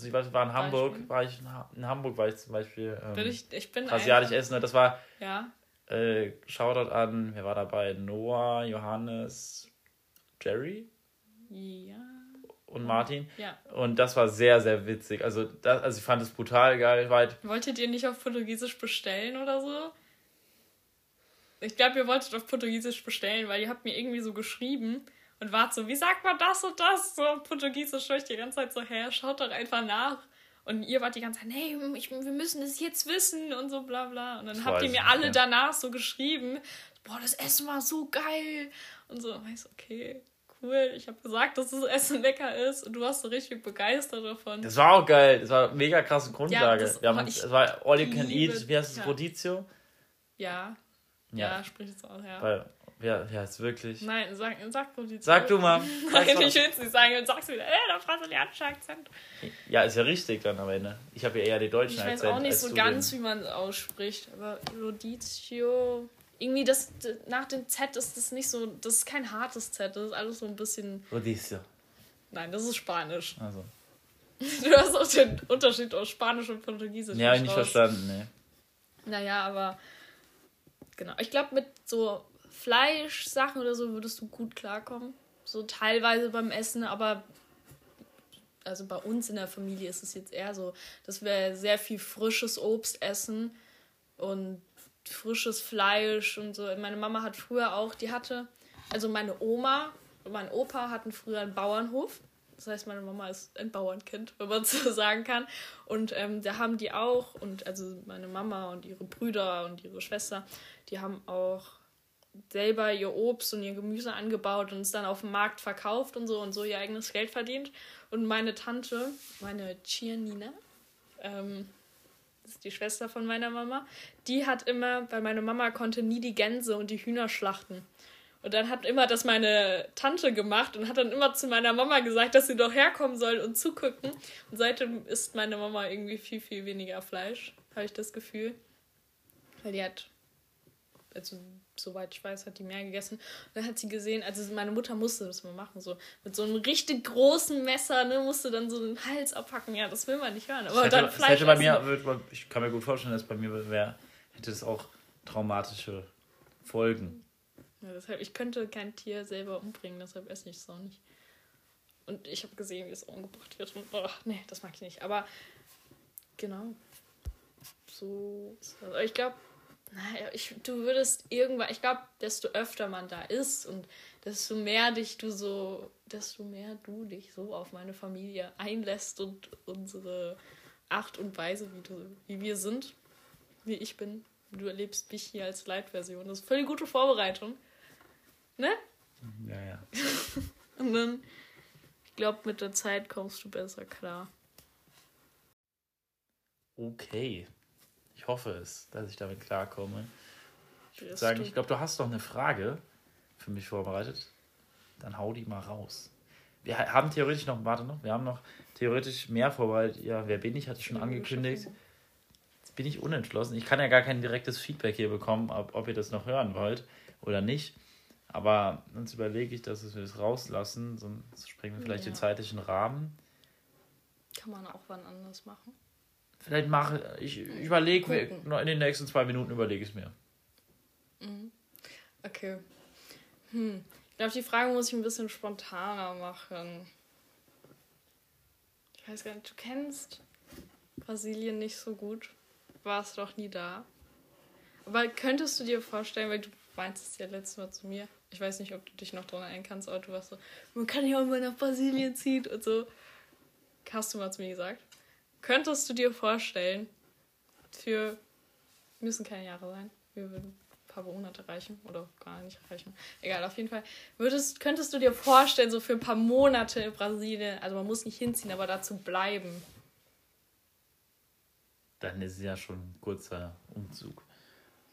Also ich war, war in Hamburg, Beispiel? war ich in, ha in Hamburg war ich zum Beispiel ähm, Bin ich, ich bin einfach- essen. und Das war Ja, äh, Shoutout an, wer war dabei? Noah, Johannes, Jerry ja, und Martin. ja. Und das war sehr, sehr witzig. Also, das, also ich fand es brutal geil. War halt, Wolltet ihr nicht auf Portugiesisch bestellen oder so? Ich glaube, ihr wolltet auf Portugiesisch bestellen, weil ihr habt mir irgendwie so geschrieben und wart so, wie sagt man das und das? So Portugiesisch höre ich die ganze Zeit so her, schaut doch einfach nach. Und ihr wart die ganze Zeit, nee, ich, wir müssen es jetzt wissen und so bla bla. Und dann Das habt ihr mir alle mehr. danach so geschrieben, boah, das Essen war so geil. Und so, ich so, okay, cool. Ich habe gesagt, dass das Essen lecker ist und du warst so richtig begeistert davon. das war auch geil. Das war eine mega krasse Grundlage. das- Wir haben es war All You Can Eat, wie heißt es, ja. Rodizio? ja, ja, sprich es aus, ja. Weil, ja, ja, ist wirklich. Nein, sag, sag doch die Sag du mal. (laughs) Nein, Sag doch. ich will es nicht sagen und sagst wieder, äh, der brasilianische Akzent. Ja, ist ja richtig dann am Ende. Ich habe ja eher den deutschen Ich weiß Akzent. auch nicht so du ganz, wie man es ausspricht, aber Rodizio. Irgendwie das, nach dem Z ist das nicht so, das ist kein hartes Z, das ist alles so ein bisschen, Rodizio. nein, das ist Spanisch. Also. (laughs) Du hast auch den Unterschied aus Spanisch und Portugiesisch. Ja, hab ich nicht raus. verstanden, ne. Naja, aber genau. Ich glaube, mit so Fleischsachen oder so würdest du gut klarkommen. So teilweise beim Essen, aber also bei uns in der Familie ist es jetzt eher so, dass wir sehr viel frisches Obst essen und frisches Fleisch und so. Meine Mama hat früher auch, die hatte, also meine Oma und mein Opa hatten früher einen Bauernhof. Das heißt, meine Mama ist ein Bauernkind, wenn man (laughs) so sagen kann. Und ähm, da haben die auch, und also meine Mama und ihre Brüder und ihre Schwester, die haben auch selber ihr Obst und ihr Gemüse angebaut und es dann auf dem Markt verkauft und so und so ihr eigenes Geld verdient. Und meine Tante, meine Chianina, ähm, das ist die Schwester von meiner Mama, die hat immer, weil meine Mama konnte nie die Gänse und die Hühner schlachten. Und dann hat immer das meine Tante gemacht und hat dann immer zu meiner Mama gesagt, dass sie doch herkommen soll und zugucken. Und seitdem isst meine Mama irgendwie viel, viel weniger Fleisch, habe ich das Gefühl. Weil die hat, also soweit ich weiß, hat die mehr gegessen. Und dann hat sie gesehen, also meine Mutter musste das mal machen, so mit so einem richtig großen Messer, ne, musste dann so den Hals abhacken. Ja, das will man nicht hören. Aber hätte, dann Fleisch hätte bei mir, ich kann mir gut vorstellen, dass bei mir wäre, hätte es auch traumatische Folgen. Ja, deshalb, ich könnte kein Tier selber umbringen, deshalb esse ich es auch nicht. Und ich habe gesehen, wie es umgebracht wird. Und, oh, nee, das mag ich nicht. Aber genau. So. Aber Ich glaube, naja, ich, du würdest irgendwann, ich glaube, desto öfter man da ist und desto mehr dich du so, desto mehr du dich so auf meine Familie einlässt und unsere Art und Weise, wie, du, wie wir sind, wie ich bin. Du erlebst mich hier als Light-Version. Das ist voll die gute Vorbereitung. Ne? Ja, ja. (laughs) Und dann, ich glaube, mit der Zeit kommst du besser klar. okay. Ich hoffe es, dass ich damit klarkomme. Ich würde sagen, ich glaube, du hast doch eine Frage für mich vorbereitet. Dann hau die mal raus. Wir ha- haben theoretisch noch, warte noch, wir haben noch theoretisch mehr vorbereitet. Ja, wer bin ich, hatte ich schon angekündigt. Jetzt bin ich unentschlossen. Ich kann ja gar kein direktes Feedback hier bekommen, ob, ob ihr das noch hören wollt oder nicht. Aber sonst überlege ich, dass wir das rauslassen, sonst sprengen wir vielleicht Ja. den zeitlichen Rahmen. Kann man auch wann anders machen. Vielleicht mache ich, ich überlege in den nächsten zwei Minuten überlege ich es mir. Okay. Hm. Ich glaube, die Frage muss ich ein bisschen spontaner machen. Ich weiß gar nicht, du kennst Brasilien nicht so gut. Warst doch nie da. Aber könntest du dir vorstellen, weil du meinst es ja letztes Mal zu mir, ich weiß nicht, ob du dich noch daran erinnern kannst, aber du warst so, man kann ja auch mal nach Brasilien ziehen und so. Hast du mal zu mir gesagt. Könntest du dir vorstellen, für, müssen keine Jahre sein, wir würden ein paar Monate reichen oder gar nicht reichen. Egal, auf jeden Fall. Würdest, könntest du dir vorstellen, so für ein paar Monate in Brasilien, also man muss nicht hinziehen, aber dazu bleiben? Dann ist es ja schon ein kurzer Umzug.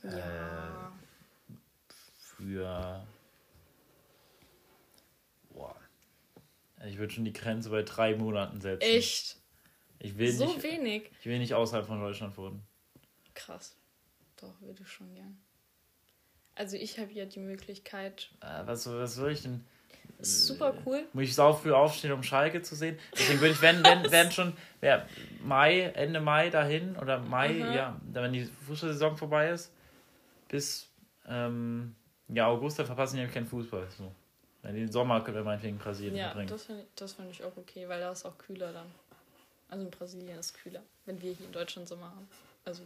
Ja. Für. Boah. Ich würde schon die Grenze bei drei Monaten setzen. Echt? Ich will, So nicht, wenig? ich will nicht außerhalb von Deutschland wohnen. Krass. Doch, würde ich schon gern. Also ich habe ja die Möglichkeit. Äh, was, was soll ich denn? Ist super cool. Muss ich sau früh aufstehen, um Schalke zu sehen? Deswegen würde ich, wenn, wenn, (laughs) wenn schon, wär Mai, Ende Mai dahin oder Mai, Aha. ja, dann, wenn die Fußballsaison vorbei ist, bis ähm, ja, August, dann verpassen die nämlich keinen Fußball. So. Den Sommer können wir meinetwegen Brasilien Ja, verbringen. das finde ich, das find ich auch okay, weil da ist auch kühler dann. Also in Brasilien ist kühler, wenn wir hier in Deutschland Sommer haben. Also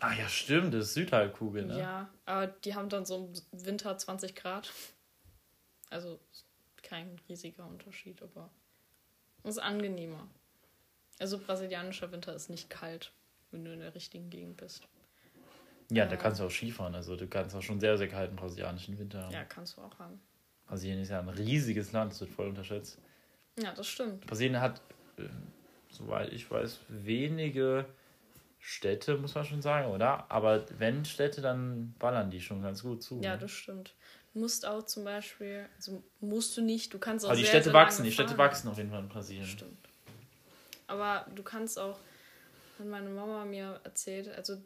Ah ja, stimmt, das ist Südhalbkugel, ne? ja, aber die haben dann so im Winter 20 Grad. Also kein riesiger Unterschied, aber es ist angenehmer. Also brasilianischer Winter ist nicht kalt, wenn du in der richtigen Gegend bist. Ja, da kannst du auch Skifahren. Also du kannst auch schon sehr, sehr kalten brasilianischen Winter haben. Ja, kannst du auch haben. Brasilien ist ja ein riesiges Land, das wird voll unterschätzt. Ja, das stimmt. Brasilien hat, äh, soweit ich weiß, wenige Städte, muss man schon sagen, oder? Aber wenn Städte, dann ballern die schon ganz gut zu. Ja, ne? das stimmt. Du musst auch zum Beispiel, also musst du nicht, du kannst auch Aber die sehr, Städte sehr wachsen, die Städte wachsen auf jeden Fall in Brasilien. Stimmt. Aber du kannst auch, hat meine Mama mir erzählt, also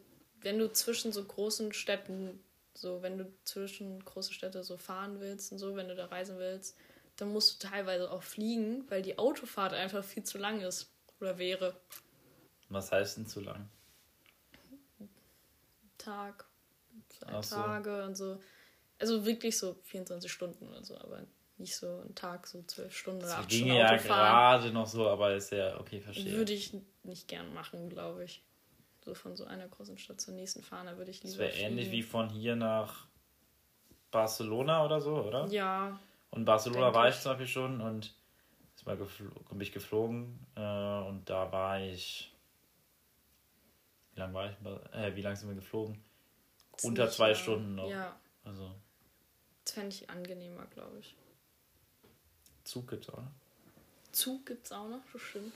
wenn du zwischen so großen Städten, so wenn du zwischen große Städte so fahren willst und so, wenn du da reisen willst, dann musst du teilweise auch fliegen, weil die Autofahrt einfach viel zu lang ist oder wäre. Was heißt denn zu lang? Tag, zwei so. Tage und so. Also wirklich so 24 Stunden oder so, aber nicht so ein Tag, so zwölf Stunden oder Das acht Stunden ginge ja gerade noch so, aber ist ja okay, verstehe. Würde ich nicht gern machen, glaube ich. So von so einer großen Stadt zur nächsten fahren, da würde ich lieber. Das wäre ähnlich wie von hier nach Barcelona oder so, oder? Ja, Und Barcelona war ich. ich zum Beispiel schon und ist mal geflo bin ich geflogen äh, und da war ich. Wie lange war ich? Äh, wie lange sind wir geflogen? Unter ziemlich zwei lang. Stunden noch. Ja, Also das fände ich angenehmer, glaube ich. Zug gibt's auch. ne? Zug gibt es auch noch, das stimmt.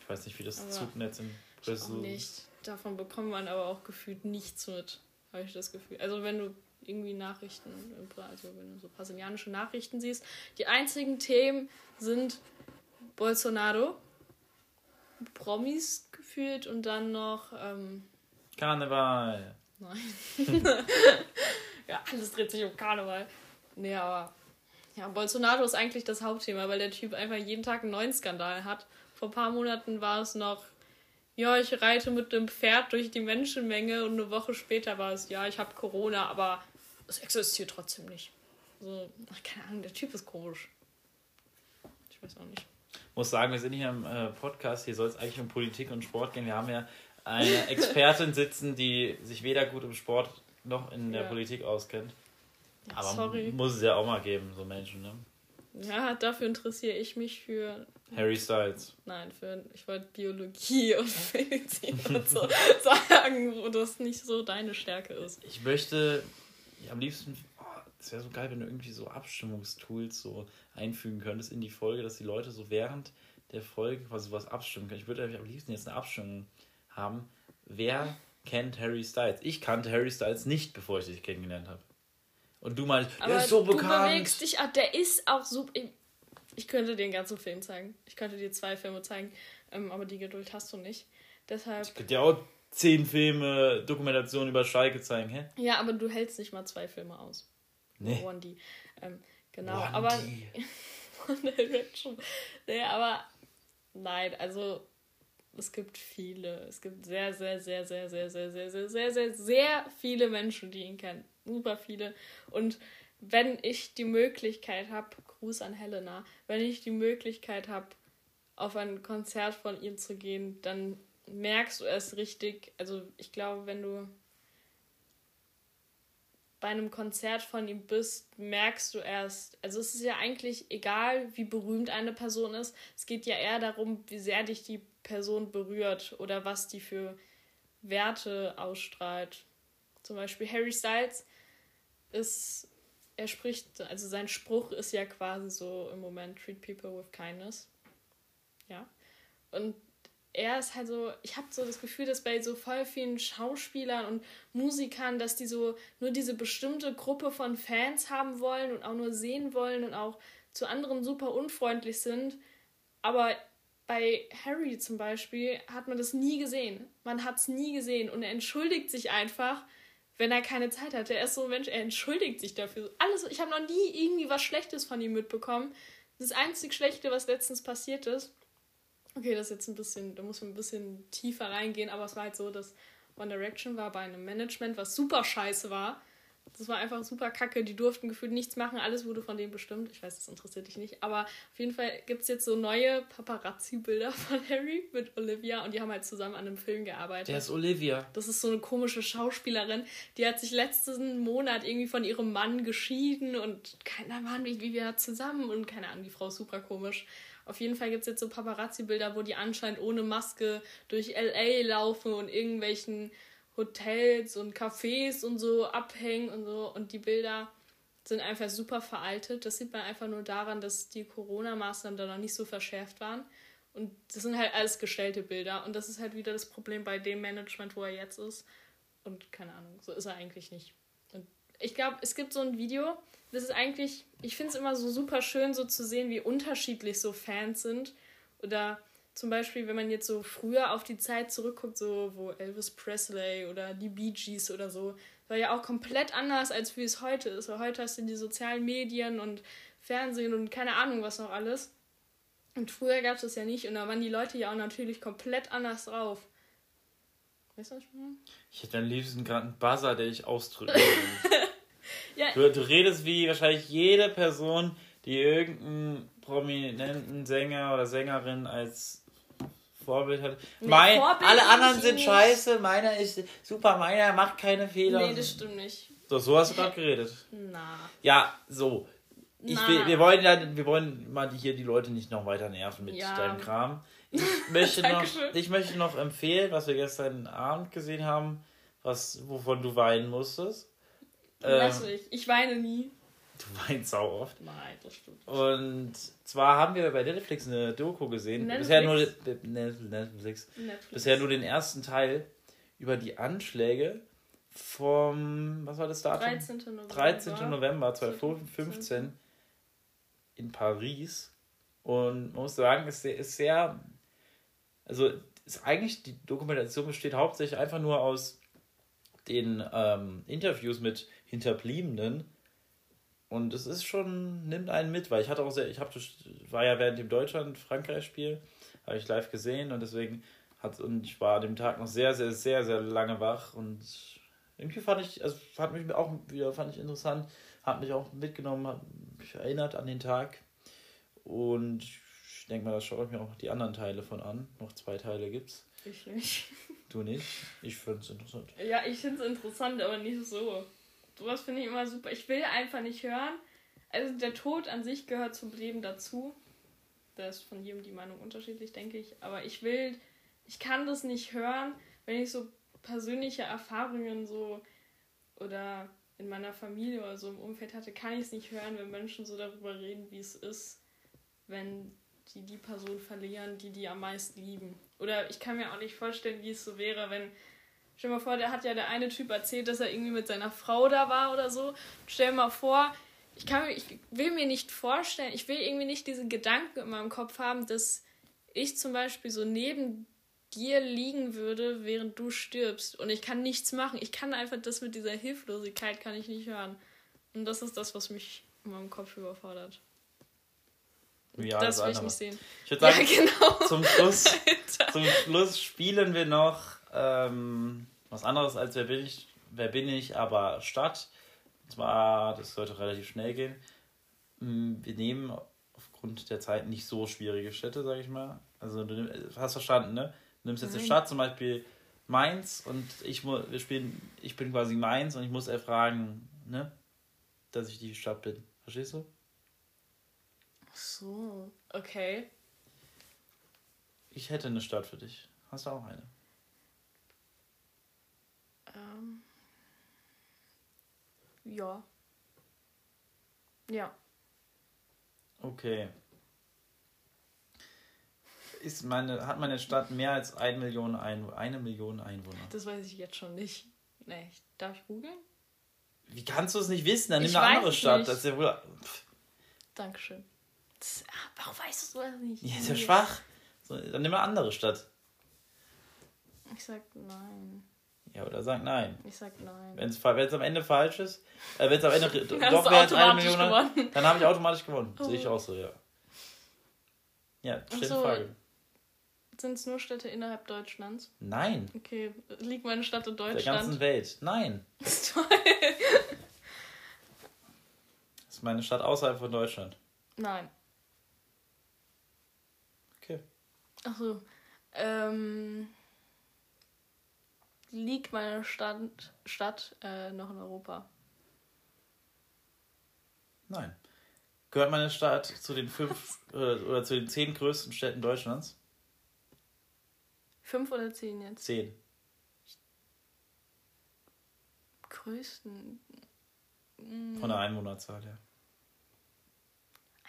Ich weiß nicht, wie das Aber Zugnetz in Brüssel nicht. Davon bekommt man aber auch gefühlt nichts mit, habe ich das Gefühl. Also wenn du irgendwie Nachrichten, also wenn du so brasilianische Nachrichten siehst, die einzigen Themen sind Bolsonaro, Promis gefühlt und dann noch, ähm, Karneval. nein. (laughs) ja, alles dreht sich um Karneval. Nee, aber ja, Bolsonaro ist eigentlich das Hauptthema, weil der Typ einfach jeden Tag einen neuen Skandal hat. Vor ein paar Monaten war es noch, ja, ich reite mit dem Pferd durch die Menschenmenge und eine Woche später war es, ja, ich habe Corona, aber es existiert trotzdem nicht. So, ach, keine Ahnung, der Typ ist komisch. Ich weiß auch nicht. Muss sagen, wir sind hier im äh, Podcast, hier soll es eigentlich um Politik und Sport gehen. Wir haben ja eine (laughs) Expertin sitzen, die sich weder gut im Sport noch in der Ja. Politik auskennt. Ja, Aber sorry. muss es ja auch mal geben, so Menschen, ne? Ja, dafür interessiere ich mich für Harry Styles. Nein, für, ich wollte Biologie (laughs) und Medizin und so (laughs) sagen, wo das nicht so deine Stärke ist. Ich möchte am liebsten, es wäre so geil, wenn du irgendwie so Abstimmungstools so einfügen könntest in die Folge, dass die Leute so während der Folge quasi was abstimmen können. Ich würde am liebsten jetzt eine Abstimmung haben, wer kennt Harry Styles? Ich kannte Harry Styles nicht, bevor ich dich kennengelernt habe. Und du meinst, der ist so du bekannt. bewegst dich auch, der ist auch super. Ich, ich könnte dir den ganzen Film zeigen. Ich könnte dir zwei Filme zeigen, ähm, aber die Geduld hast du nicht. Deshalb. Ich könnte dir auch zehn Filme, Dokumentationen über Schalke zeigen, hä? Ja, aber du hältst nicht mal zwei Filme aus. Nee. One D. Ähm, genau, One aber. One Direction. Nee, aber. Nein, also. Es gibt viele. Es gibt sehr, sehr, sehr, sehr, sehr, sehr, sehr, sehr, sehr, sehr, sehr viele Menschen, die ihn kennen. Super viele. Und wenn ich die Möglichkeit habe, Gruß an Helena, wenn ich die Möglichkeit habe, auf ein Konzert von ihm zu gehen, dann merkst du es richtig. Also ich glaube, wenn du bei einem Konzert von ihm bist, merkst du erst, also es ist ja eigentlich egal, wie berühmt eine Person ist. Es geht ja eher darum, wie sehr dich die Person berührt oder was die für Werte ausstrahlt. Zum Beispiel Harry Styles ist, er spricht, also sein Spruch ist ja quasi so im Moment, treat people with kindness. Ja. Und er ist halt so, ich habe so das Gefühl, dass bei so voll vielen Schauspielern und Musikern, dass die so nur diese bestimmte Gruppe von Fans haben wollen und auch nur sehen wollen und auch zu anderen super unfreundlich sind. Aber bei Harry zum Beispiel hat man das nie gesehen. Man hat es nie gesehen und er entschuldigt sich einfach, wenn er keine Zeit hat. Er ist so ein Mensch, er entschuldigt sich dafür. Alles, ich habe noch nie irgendwie was Schlechtes von ihm mitbekommen. Das einzig Schlechte, was letztens passiert ist, Okay, das ist jetzt ein bisschen, da muss man ein bisschen tiefer reingehen, aber es war halt so, dass One Direction war bei einem Management, was super scheiße war. Das war einfach super kacke. Die durften gefühlt nichts machen. Alles wurde von denen bestimmt. Ich weiß, das interessiert dich nicht. Aber auf jeden Fall gibt es jetzt so neue Paparazzi-Bilder von Harry mit Olivia und die haben halt zusammen an einem Film gearbeitet. Der ist Olivia. Das ist so eine komische Schauspielerin. Die hat sich letzten Monat irgendwie von ihrem Mann geschieden und keiner Mann, wie, wie wir zusammen und keine Ahnung, die Frau ist super komisch. Auf jeden Fall gibt es jetzt so Paparazzi-Bilder, wo die anscheinend ohne Maske durch LA laufen und irgendwelchen Hotels und Cafés und so abhängen und so. Und die Bilder sind einfach super veraltet. Das sieht man einfach nur daran, dass die Corona-Maßnahmen da noch nicht so verschärft waren. Und das sind halt alles gestellte Bilder. Und das ist halt wieder das Problem bei dem Management, wo er jetzt ist. Und keine Ahnung, so ist er eigentlich nicht. Und ich glaube, es gibt so ein Video, das ist eigentlich, ich finde es immer so super schön, so zu sehen, wie unterschiedlich so Fans sind. Oder zum Beispiel, wenn man jetzt so früher auf die Zeit zurückguckt, so wo Elvis Presley oder die Bee Gees oder so, war ja auch komplett anders, als wie es heute ist. Weil heute hast du die sozialen Medien und Fernsehen und keine Ahnung was noch alles. Und früher gab es das ja nicht und da waren die Leute ja auch natürlich komplett anders drauf. Weißt du, was ich meine? Ich hätte am liebsten gerade einen Buzzer, der ich ausdrücken (laughs) will. Ja, Du, du redest wie wahrscheinlich jede Person, die irgendeinen prominenten Sänger oder Sängerin als Vorbild hat. Nee, mein, Vorbild alle anderen sind nicht. scheiße, meiner ist super, meiner macht keine Fehler. nee, das stimmt nicht. so, so hast du gerade geredet. Na. Ja, so. Ich Na. will, wir wollen ja, wir wollen mal hier die Leute nicht noch weiter nerven mit Ja. deinem Kram. Ich (laughs) möchte, noch, ich möchte noch empfehlen, was wir gestern Abend gesehen haben, was, wovon du weinen musstest. Lass Ähm, mich. Ich weine nie. du weinst sau oft. Nein, das stimmt. Und zwar haben wir bei Netflix eine Doku gesehen. Netflix? Bisher nur, Netflix. Netflix. Bisher nur den ersten Teil über die Anschläge vom, was war das Datum? 13. November. 13. November 2015 in Paris. Und man muss sagen, es ist sehr, also ist eigentlich die Dokumentation besteht hauptsächlich einfach nur aus den ähm, Interviews mit Hinterbliebenen. Und es ist schon, nimmt einen mit, weil ich hatte auch sehr, ich hab, das war ja während dem Deutschland-Frankreich-Spiel, habe ich live gesehen und deswegen hat, und ich war an dem Tag noch sehr, sehr, sehr, sehr lange wach und irgendwie fand ich, also hat mich auch wieder, fand ich interessant, hat mich auch mitgenommen, hat mich erinnert an den Tag und ich denke mal, da schaue ich mir auch die anderen Teile von an. Noch zwei Teile gibt's. Ich nicht. Du nicht? Ich finde es interessant. Ja, ich finde es interessant, aber nicht so. Sowas finde ich immer super. Ich will einfach nicht hören. Also der Tod an sich gehört zum Leben dazu. Da ist von jedem die Meinung unterschiedlich, denke ich. Aber ich will, ich kann das nicht hören, wenn ich so persönliche Erfahrungen so oder in meiner Familie oder so im Umfeld hatte, kann ich es nicht hören, wenn Menschen so darüber reden, wie es ist, wenn die die Person verlieren, die die am meisten lieben. Oder ich kann mir auch nicht vorstellen, wie es so wäre, wenn Stell dir mal vor, der hat ja der eine Typ erzählt, dass er irgendwie mit seiner Frau da war oder so. Stell dir mal vor, ich, kann, ich will mir nicht vorstellen, ich will irgendwie nicht diesen Gedanken in meinem Kopf haben, dass ich zum Beispiel so neben dir liegen würde, während du stirbst und ich kann nichts machen. Ich kann einfach das mit dieser Hilflosigkeit kann ich nicht hören. Und das ist das, was mich in meinem Kopf überfordert. Ja, das will ich nicht sehen. Ich würde sagen, ja, genau. zum, Schluss, (laughs) zum Schluss spielen wir noch ähm, was anderes als Wer bin ich, Wer bin ich, aber Stadt. Und zwar, das sollte relativ schnell gehen. Mm, wir nehmen aufgrund der Zeit nicht so schwierige Städte, sag ich mal. Also du hast verstanden, ne? Du nimmst jetzt eine Stadt, zum Beispiel Mainz, und ich wir spielen, ich bin quasi Mainz und ich muss erfragen, ne? Dass ich die Stadt bin. Verstehst du? Ach so, okay. Ich hätte eine Stadt für dich. Hast du auch eine? Ähm. Ja. Ja. Okay. Ist meine, hat meine Stadt mehr als eine Million, Einwohner, eine Million Einwohner? Das weiß ich jetzt schon nicht. Nee, darf ich googeln? Wie kannst du es nicht wissen? Dann nimm ich eine andere Stadt. Nicht. Das ist ja wohl. Pff. Dankeschön. Das, ah, warum weißt du das nicht? Ja, ist ja schwach. So, dann nimm eine andere Stadt. Ich sag nein. Ja, oder sag nein. Ich sag nein. Wenn es am Ende falsch ist, äh, wenn es am Ende (laughs) doch wäre als eine Million, gewonnen. (laughs) dann habe ich automatisch gewonnen. Oh. Sehe ich auch so, ja. Ja, stell so, Frage. Sind es nur Städte innerhalb Deutschlands? Nein. Okay, liegt meine Stadt in Deutschland? Der ganzen Welt. Nein. (laughs) Das ist toll. ist meine Stadt außerhalb von Deutschland? Nein. Okay. Achso. Ähm, liegt meine Stadt, Stadt äh, noch in Europa? Nein. Gehört meine Stadt zu den fünf oder, (laughs) oder zu den zehn größten Städten Deutschlands? Fünf oder zehn jetzt? Zehn. Größten. Von der Einwohnerzahl, ja.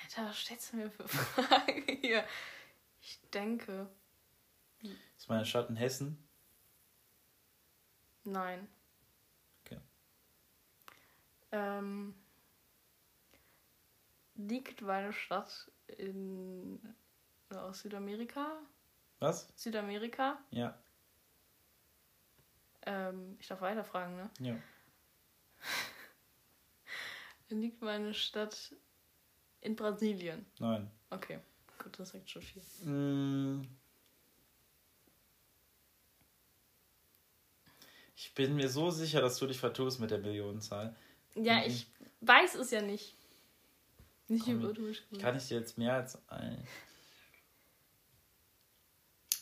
Alter, was stellst du mir für (laughs) Fragen hier? Ich denke. Ist meine Stadt in Hessen? Nein. Okay. Ähm, liegt meine Stadt in aus Südamerika? Was? Südamerika? Ja. Ähm, ich darf weiterfragen, ne? Ja. (laughs) liegt meine Stadt in Brasilien? Nein. Okay, gut, das sagt schon viel. Mm. Ich bin mir so sicher, dass du dich vertust mit der Millionenzahl. Ja, ich weiß es ja nicht. Nicht Komm, über Ich kann ich dir jetzt mehr als ein.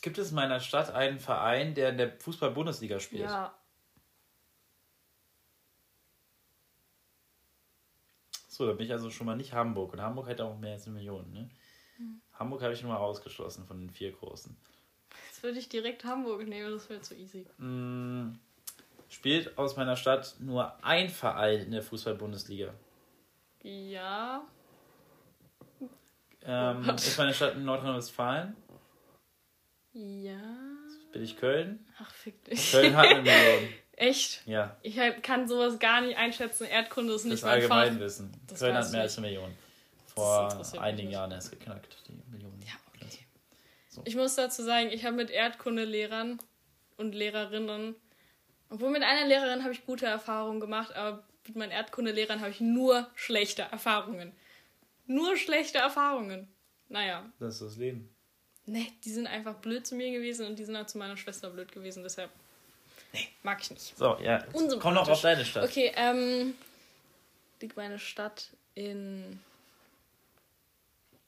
Gibt es in meiner Stadt einen Verein, der in der Fußball-Bundesliga spielt? Ja. So, da bin ich also schon mal nicht Hamburg. Und Hamburg hätte auch mehr als eine Million, ne? Hm. Hamburg habe ich schon mal ausgeschlossen von den vier großen. Jetzt würde ich direkt Hamburg nehmen, das wäre zu easy. Hm spielt aus meiner Stadt nur ein Verein in der Fußball-Bundesliga. Ja. Ähm, ist meine Stadt in Nordrhein-Westfalen? Ja. Bin ich Köln? Ach, fick dich. Köln hat eine Million. (laughs) Echt? Ja. Ich kann sowas gar nicht einschätzen. Erdkunde ist nicht das mein Allgemeinwissen. Fach. Köln hat mehr als eine Million. Vor einigen Jahren erst geknackt, die Millionen. Ja, okay. So. Ich muss dazu sagen, ich habe mit Erdkundelehrern und Lehrerinnen obwohl mit einer Lehrerin habe ich gute Erfahrungen gemacht, aber mit meinen Erdkundelehrern habe ich nur schlechte Erfahrungen. Nur schlechte Erfahrungen. Naja. Das ist das Leben. Nee, die sind einfach blöd zu mir gewesen und die sind auch zu meiner Schwester blöd gewesen, deshalb nee, mag ich nicht. So, ja. Komm noch auf deine Stadt. Okay, ähm. Liegt meine Stadt in.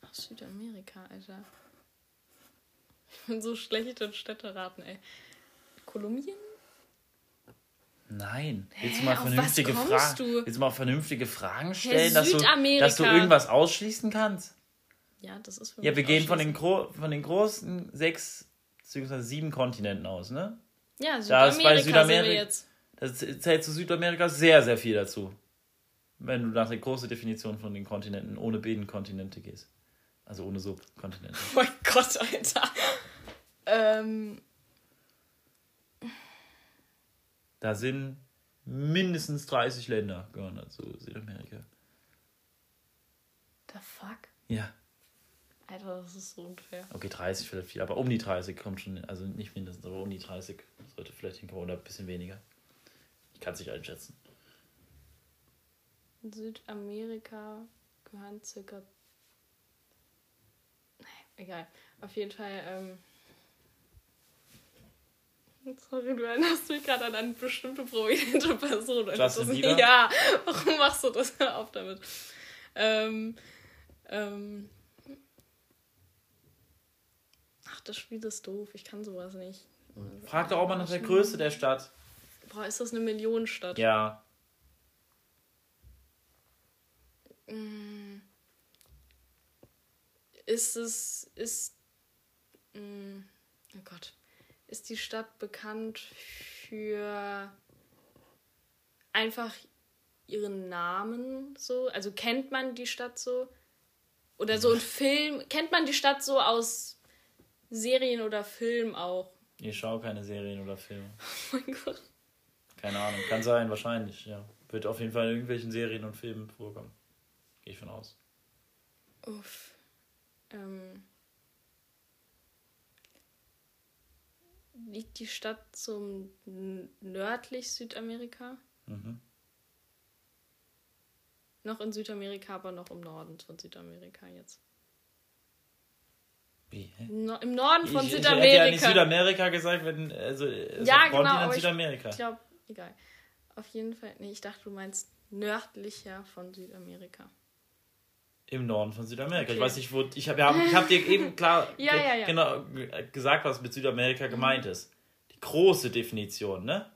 Ach, Südamerika, Alter. Ich bin so schlecht in Städteraten, ey. Kolumbien? Nein. Willst du mal vernünftige Fragen? Willst du mal vernünftige Fragen stellen, dass du, dass du irgendwas ausschließen kannst? Ja, das ist für Ja, wir gehen von den, von den großen sechs bzw. sieben Kontinenten aus, ne? Ja, Südamerika, da ist bei Südamerika jetzt. Das zählt zu Südamerika sehr, sehr viel dazu. Wenn du nach der großen Definition von den Kontinenten ohne Binnenkontinente gehst. Also ohne Subkontinente. (laughs) Oh mein Gott, Alter. Ähm, Da sind mindestens 30 Länder gehören dazu, Südamerika. The fuck? Ja. Alter, das ist so unfair. Okay, 30 vielleicht viel, aber um die 30 kommt schon, also nicht mindestens, aber um die 30 sollte vielleicht hinkommen oder ein bisschen weniger. Ich kann es nicht einschätzen. In Südamerika gehören circa. Nee, egal. Auf jeden Fall, ähm. Sorry, du erinnerst mich gerade an eine bestimmte prominente Person. Justin Bieber? Ja, warum machst du das? (laughs) Hör auf damit. Ähm, ähm, ach, das Spiel ist doof. Ich kann sowas nicht. Frag doch auch mal nach der Größe der Stadt. Boah, ist das eine Millionenstadt? Ja. Mm. Ist es, ist, mm, oh Gott, ist die Stadt bekannt für einfach ihren Namen so? Also kennt man die Stadt so? Oder so ein Film, kennt man die Stadt so aus Serien oder Film auch? Ich schaue keine Serien oder Filme. (laughs) Oh mein Gott. Keine Ahnung. Kann sein, wahrscheinlich, ja. Wird auf jeden Fall in irgendwelchen Serien und Filmen vorkommen. Gehe ich von aus. Uff. Ähm, liegt die Stadt zum nördlich Südamerika? Mhm. Noch in Südamerika, aber noch im Norden von Südamerika jetzt. Wie? No, Im Norden von ich, Ich hätte ja nicht Südamerika. Südamerika gesagt, wenn. Also, also Ja, genau, aber ich- Südamerika. Ich glaube, egal. Auf jeden Fall. Nee, ich dachte, du meinst nördlicher von Südamerika. Im Norden von Südamerika. Ich Okay. weiß nicht, wo. Ich habe hab, ich hab dir eben klar (laughs) Ja, ja, ja. Genau, ge- gesagt, was mit Südamerika gemeint ist. Die große Definition, ne?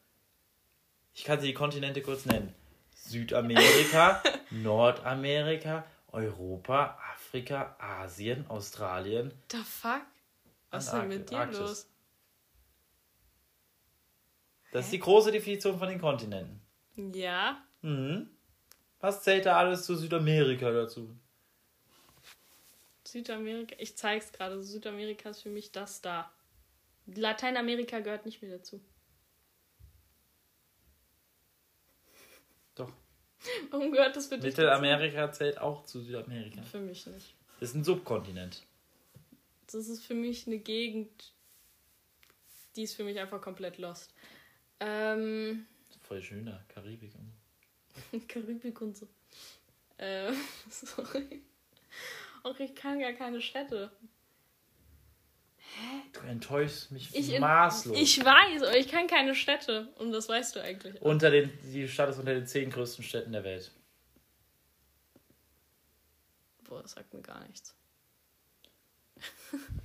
Ich kann sie die Kontinente kurz nennen: Südamerika, (laughs) Nordamerika, Europa, Afrika, Asien, Australien. The fuck? Was ist denn mit dir Antarktis. los? Das ist die große Definition von den Kontinenten. Ja. Mhm. Was zählt da alles zu Südamerika dazu? Südamerika, ich zeig's gerade. Südamerika ist für mich das da. Lateinamerika gehört nicht mehr dazu. Doch. (laughs) Warum gehört das für dich Mittelamerika zählt auch zu Südamerika. dazu? Für mich nicht. Das ist ein Subkontinent. Das ist für mich eine Gegend, die ist für mich einfach komplett lost. Ähm, Voll schöner, Karibik und so. (laughs) Karibik und so. Ähm, (laughs) sorry. Och, ich kann gar keine Städte. Du enttäuschst mich Ich, in- maßlos. ich weiß, aber ich kann keine Städte. Und das weißt du eigentlich. auch. unter den, die Stadt ist unter den zehn größten Städten der Welt. Boah, das sagt mir gar nichts.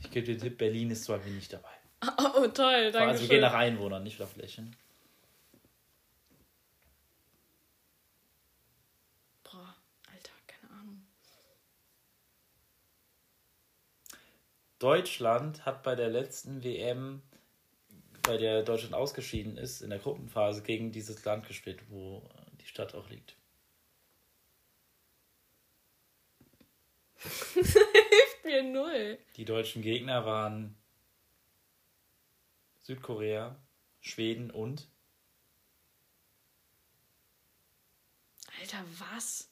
Ich gebe dir den Tipp, Berlin ist zwar nicht dabei. (laughs) Oh, toll, danke also wir gehen nach Einwohnern, nicht nach Flächen. Boah, Alter, keine Ahnung. Deutschland hat bei der letzten WM, bei der Deutschland ausgeschieden ist, in der Gruppenphase gegen dieses Land gespielt, wo die Stadt auch liegt. (laughs) Hilft mir null. Die deutschen Gegner waren Südkorea, Schweden und Alter, was?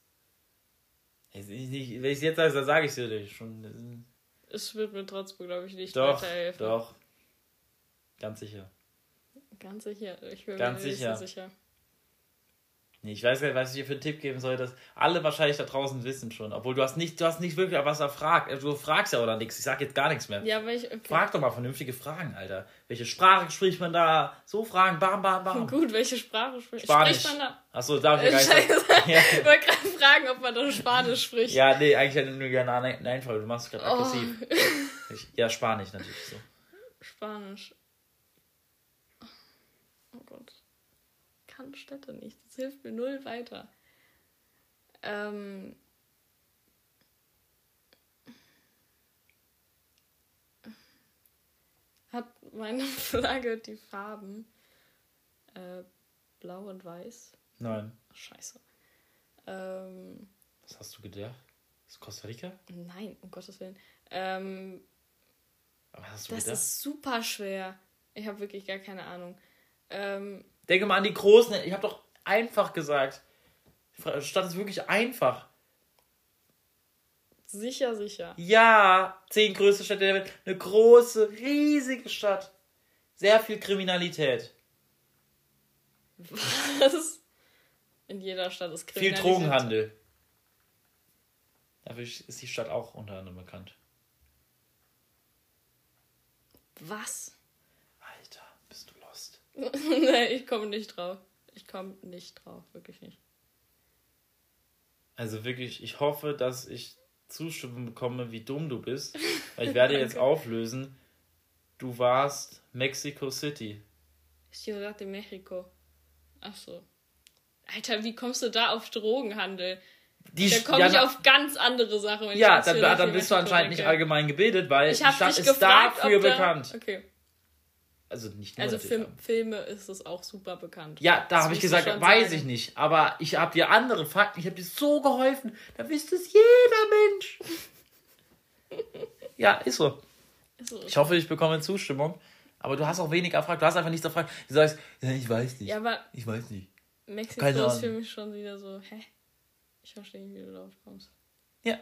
Wenn ich es jetzt sage, dann sage ich es dir schon. Es wird mir trotzdem, glaube ich, nicht Doch, weiterhelfen. doch. Ganz sicher. Ganz sicher. Ich bin Ganz mir sicher. sicher. Nee, ich weiß gar nicht, was ich dir für einen Tipp geben soll, dass alle wahrscheinlich da draußen wissen schon. Obwohl du hast nicht, du hast nicht wirklich was erfragt. Du fragst ja oder nichts. Ich sag jetzt gar nichts mehr. Ja, aber ich. Okay. Frag doch mal vernünftige Fragen, Alter. Welche Sprache spricht man da? So Fragen, bam, bam, bam. (laughs) Gut, welche Sprache spricht, Spanisch. spricht man da? Achso, darf ich Äh, gar nicht. (laughs) Ja. Ich wollte gerade fragen, ob man da Spanisch spricht. ja, nee, eigentlich hätte ich nur gerne eine Nein, Frage. Du machst es gerade Oh. aggressiv. Ich, ja, Spanisch natürlich so. Spanisch. Oh Gott. Kann Städte nicht. Das hilft mir null weiter. Ähm. Hat meine (laughs) Flagge die Farben äh, blau und weiß? Nein. Ach, scheiße. Ähm, Was hast du gedacht? Ist Costa Rica? nein, um Gottes Willen. Ähm, Was hast du Das gedacht? ist super schwer. Ich habe wirklich gar keine Ahnung. Ähm, Denke mal an die großen. Ich habe doch einfach gesagt. Die Stadt ist wirklich einfach. Sicher, sicher. Ja, zehn größte Städte der Welt. Eine große, riesige Stadt. Sehr viel Kriminalität. Was? In jeder Stadt ist Viel Kriminalität. Drogenhandel. Dafür ist die Stadt auch unter anderem bekannt. Was? Alter, bist du lost. (laughs) nee, ich komme nicht drauf. Ich komme nicht drauf, wirklich nicht. Also wirklich, ich hoffe, dass ich Zustimmung bekomme, wie dumm du bist. (laughs) Weil ich werde jetzt auflösen. Du warst Mexico City. Ciudad de Mexico. Ach so. Alter, wie kommst du da auf Drogenhandel? Die Da komme ja, ich auf ganz andere Sachen. Ja, dann, dann bist du anscheinend nicht allgemein gebildet, weil Ich die Stadt ist gefragt, dafür da... bekannt. Okay. Also nicht nur Also Film, Filme ist es auch super bekannt. Ja, da habe ich gesagt, weiß sagen. ich nicht. Aber ich habe dir andere Fakten, ich habe dir so geholfen. Da wisst es jeder Mensch. ja, ist so. Ist so. Ich hoffe, ich bekomme Zustimmung. Aber du hast auch weniger gefragt. Du hast einfach nichts gefragt. Du sagst, ja, ich weiß nicht. Ja, aber Ich weiß nicht. Mexiko Keine ist Ahnung. für mich schon wieder so, hä? Ich verstehe nicht, wie du drauf kommst. Ja,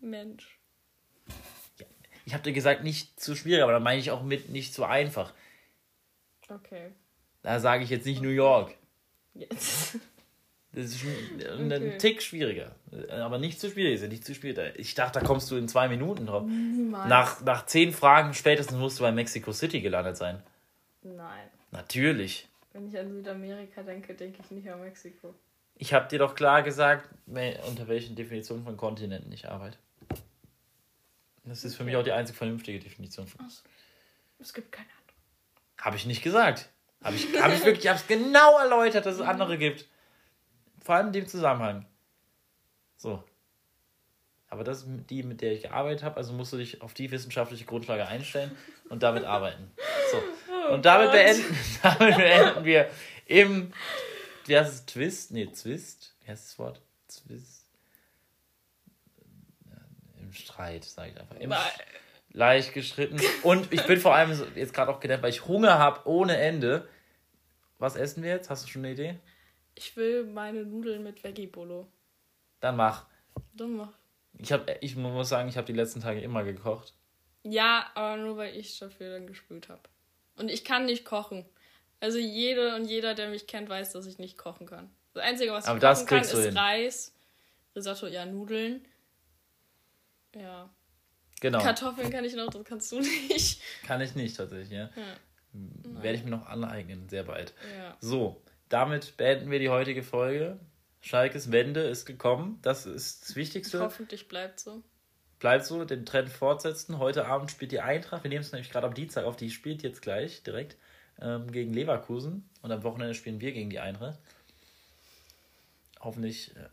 Mensch. Ich habe dir gesagt, nicht zu schwierig, aber da meine ich auch mit nicht zu einfach. Okay. Da sage ich jetzt nicht New York. Jetzt. (laughs) Das ist ein Okay. Tick schwieriger. Aber nicht zu schwierig, ist ja nicht zu schwierig. Ich dachte, da kommst du in zwei Minuten drauf. Niemals. Nach, nach zehn Fragen spätestens musst du bei Mexico City gelandet sein. Nein. Natürlich. Wenn ich an Südamerika denke, denke ich nicht an Mexiko. Ich habe dir doch klar gesagt, unter welchen Definitionen von Kontinenten ich arbeite. Das ist für mich auch die einzig vernünftige Definition. Von... Achso. Es gibt keine andere. Habe ich nicht gesagt. Habe ich, hab ich wirklich, ich habe es genau erläutert, dass es andere gibt. Vor allem in dem Zusammenhang. So. Aber das ist die, mit der ich gearbeitet habe, also musst du dich auf die wissenschaftliche Grundlage einstellen und damit arbeiten. So. Und damit beenden, (laughs) damit beenden wir im, wie heißt es, Twist? Nee, Twist? Wie heißt das Wort? Twist? Im Streit, sage ich einfach. Im Nein. leicht geschritten. Und ich bin vor allem jetzt gerade auch genervt, weil ich Hunger habe ohne Ende. Was essen wir jetzt? Hast du schon eine Idee? Ich will meine Nudeln mit Veggie-Bolo. Dann mach. Dann mach. Ich, hab, ich muss sagen, ich habe die letzten Tage immer gekocht. Ja, aber nur weil ich dafür dann gespült habe. Und ich kann nicht kochen. Also jede und jeder, der mich kennt, weiß, dass ich nicht kochen kann. Das Einzige, was ich Aber kochen kann, ist hin. Reis, Risotto, ja, Nudeln. Ja. Genau. Kartoffeln kann ich noch, das kannst du nicht. Kann ich nicht tatsächlich, ja. Ja. Werde ich mir noch aneignen, sehr bald. Ja. So, damit beenden wir die heutige Folge. Schalkes Wende ist gekommen. Das ist das Wichtigste. Hoffentlich bleibt so. Bleibt so, den Trend fortsetzen. Heute Abend spielt die Eintracht. Wir nehmen es nämlich gerade am Dienstag auf. Die spielt jetzt gleich direkt ähm, gegen Leverkusen. Und am Wochenende spielen wir gegen die Eintracht. Hoffentlich äh,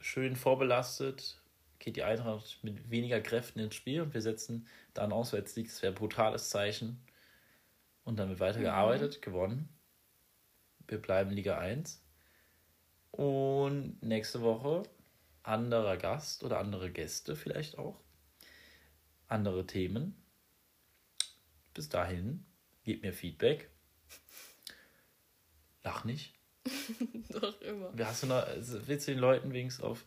schön vorbelastet geht die Eintracht mit weniger Kräften ins Spiel und wir setzen da einen Auswärtssieg. Das wäre ein brutales Zeichen. Und dann wird weitergearbeitet, gewonnen. Wir bleiben Liga 1. Und nächste Woche anderer Gast oder andere Gäste vielleicht auch. Andere Themen. Bis dahin, gebt mir Feedback. Lach nicht. (laughs) Doch immer. Hast du noch, also willst du den Leuten wenigstens auf,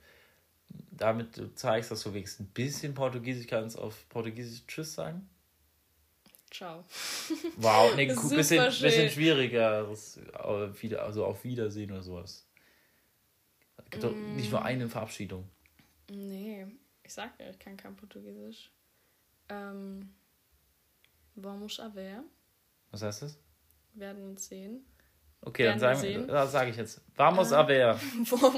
damit du zeigst, dass du wenigstens ein bisschen Portugiesisch kannst, auf Portugiesisch Tschüss sagen? Ciao. (laughs) Wow, ne, Super bisschen, schön. bisschen schwierigeres, wieder, also auf Wiedersehen oder sowas. Es gibt doch nicht Mm. nur eine Verabschiedung. Nee, ich sag ja, ich kann kein Portugiesisch. Ähm, vamos a ver. Was heißt das? Werden uns sehen. Okay, dann sagen das sage ich jetzt. Vamos Äh. a ver.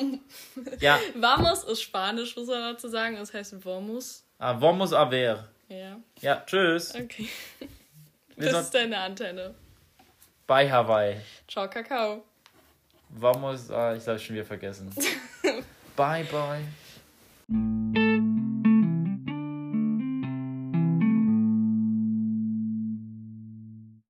(laughs) Ja, Vamos ist Spanisch, muss man dazu sagen. Das heißt vamos. ah, vamos a ver. Ja, Ja, tschüss. okay. (laughs) Wir Das ist deine Antenne. bei Hawaii. Ciao, Kakao. Vamos, ah, ich habe schon wieder vergessen. (laughs) bye, bye.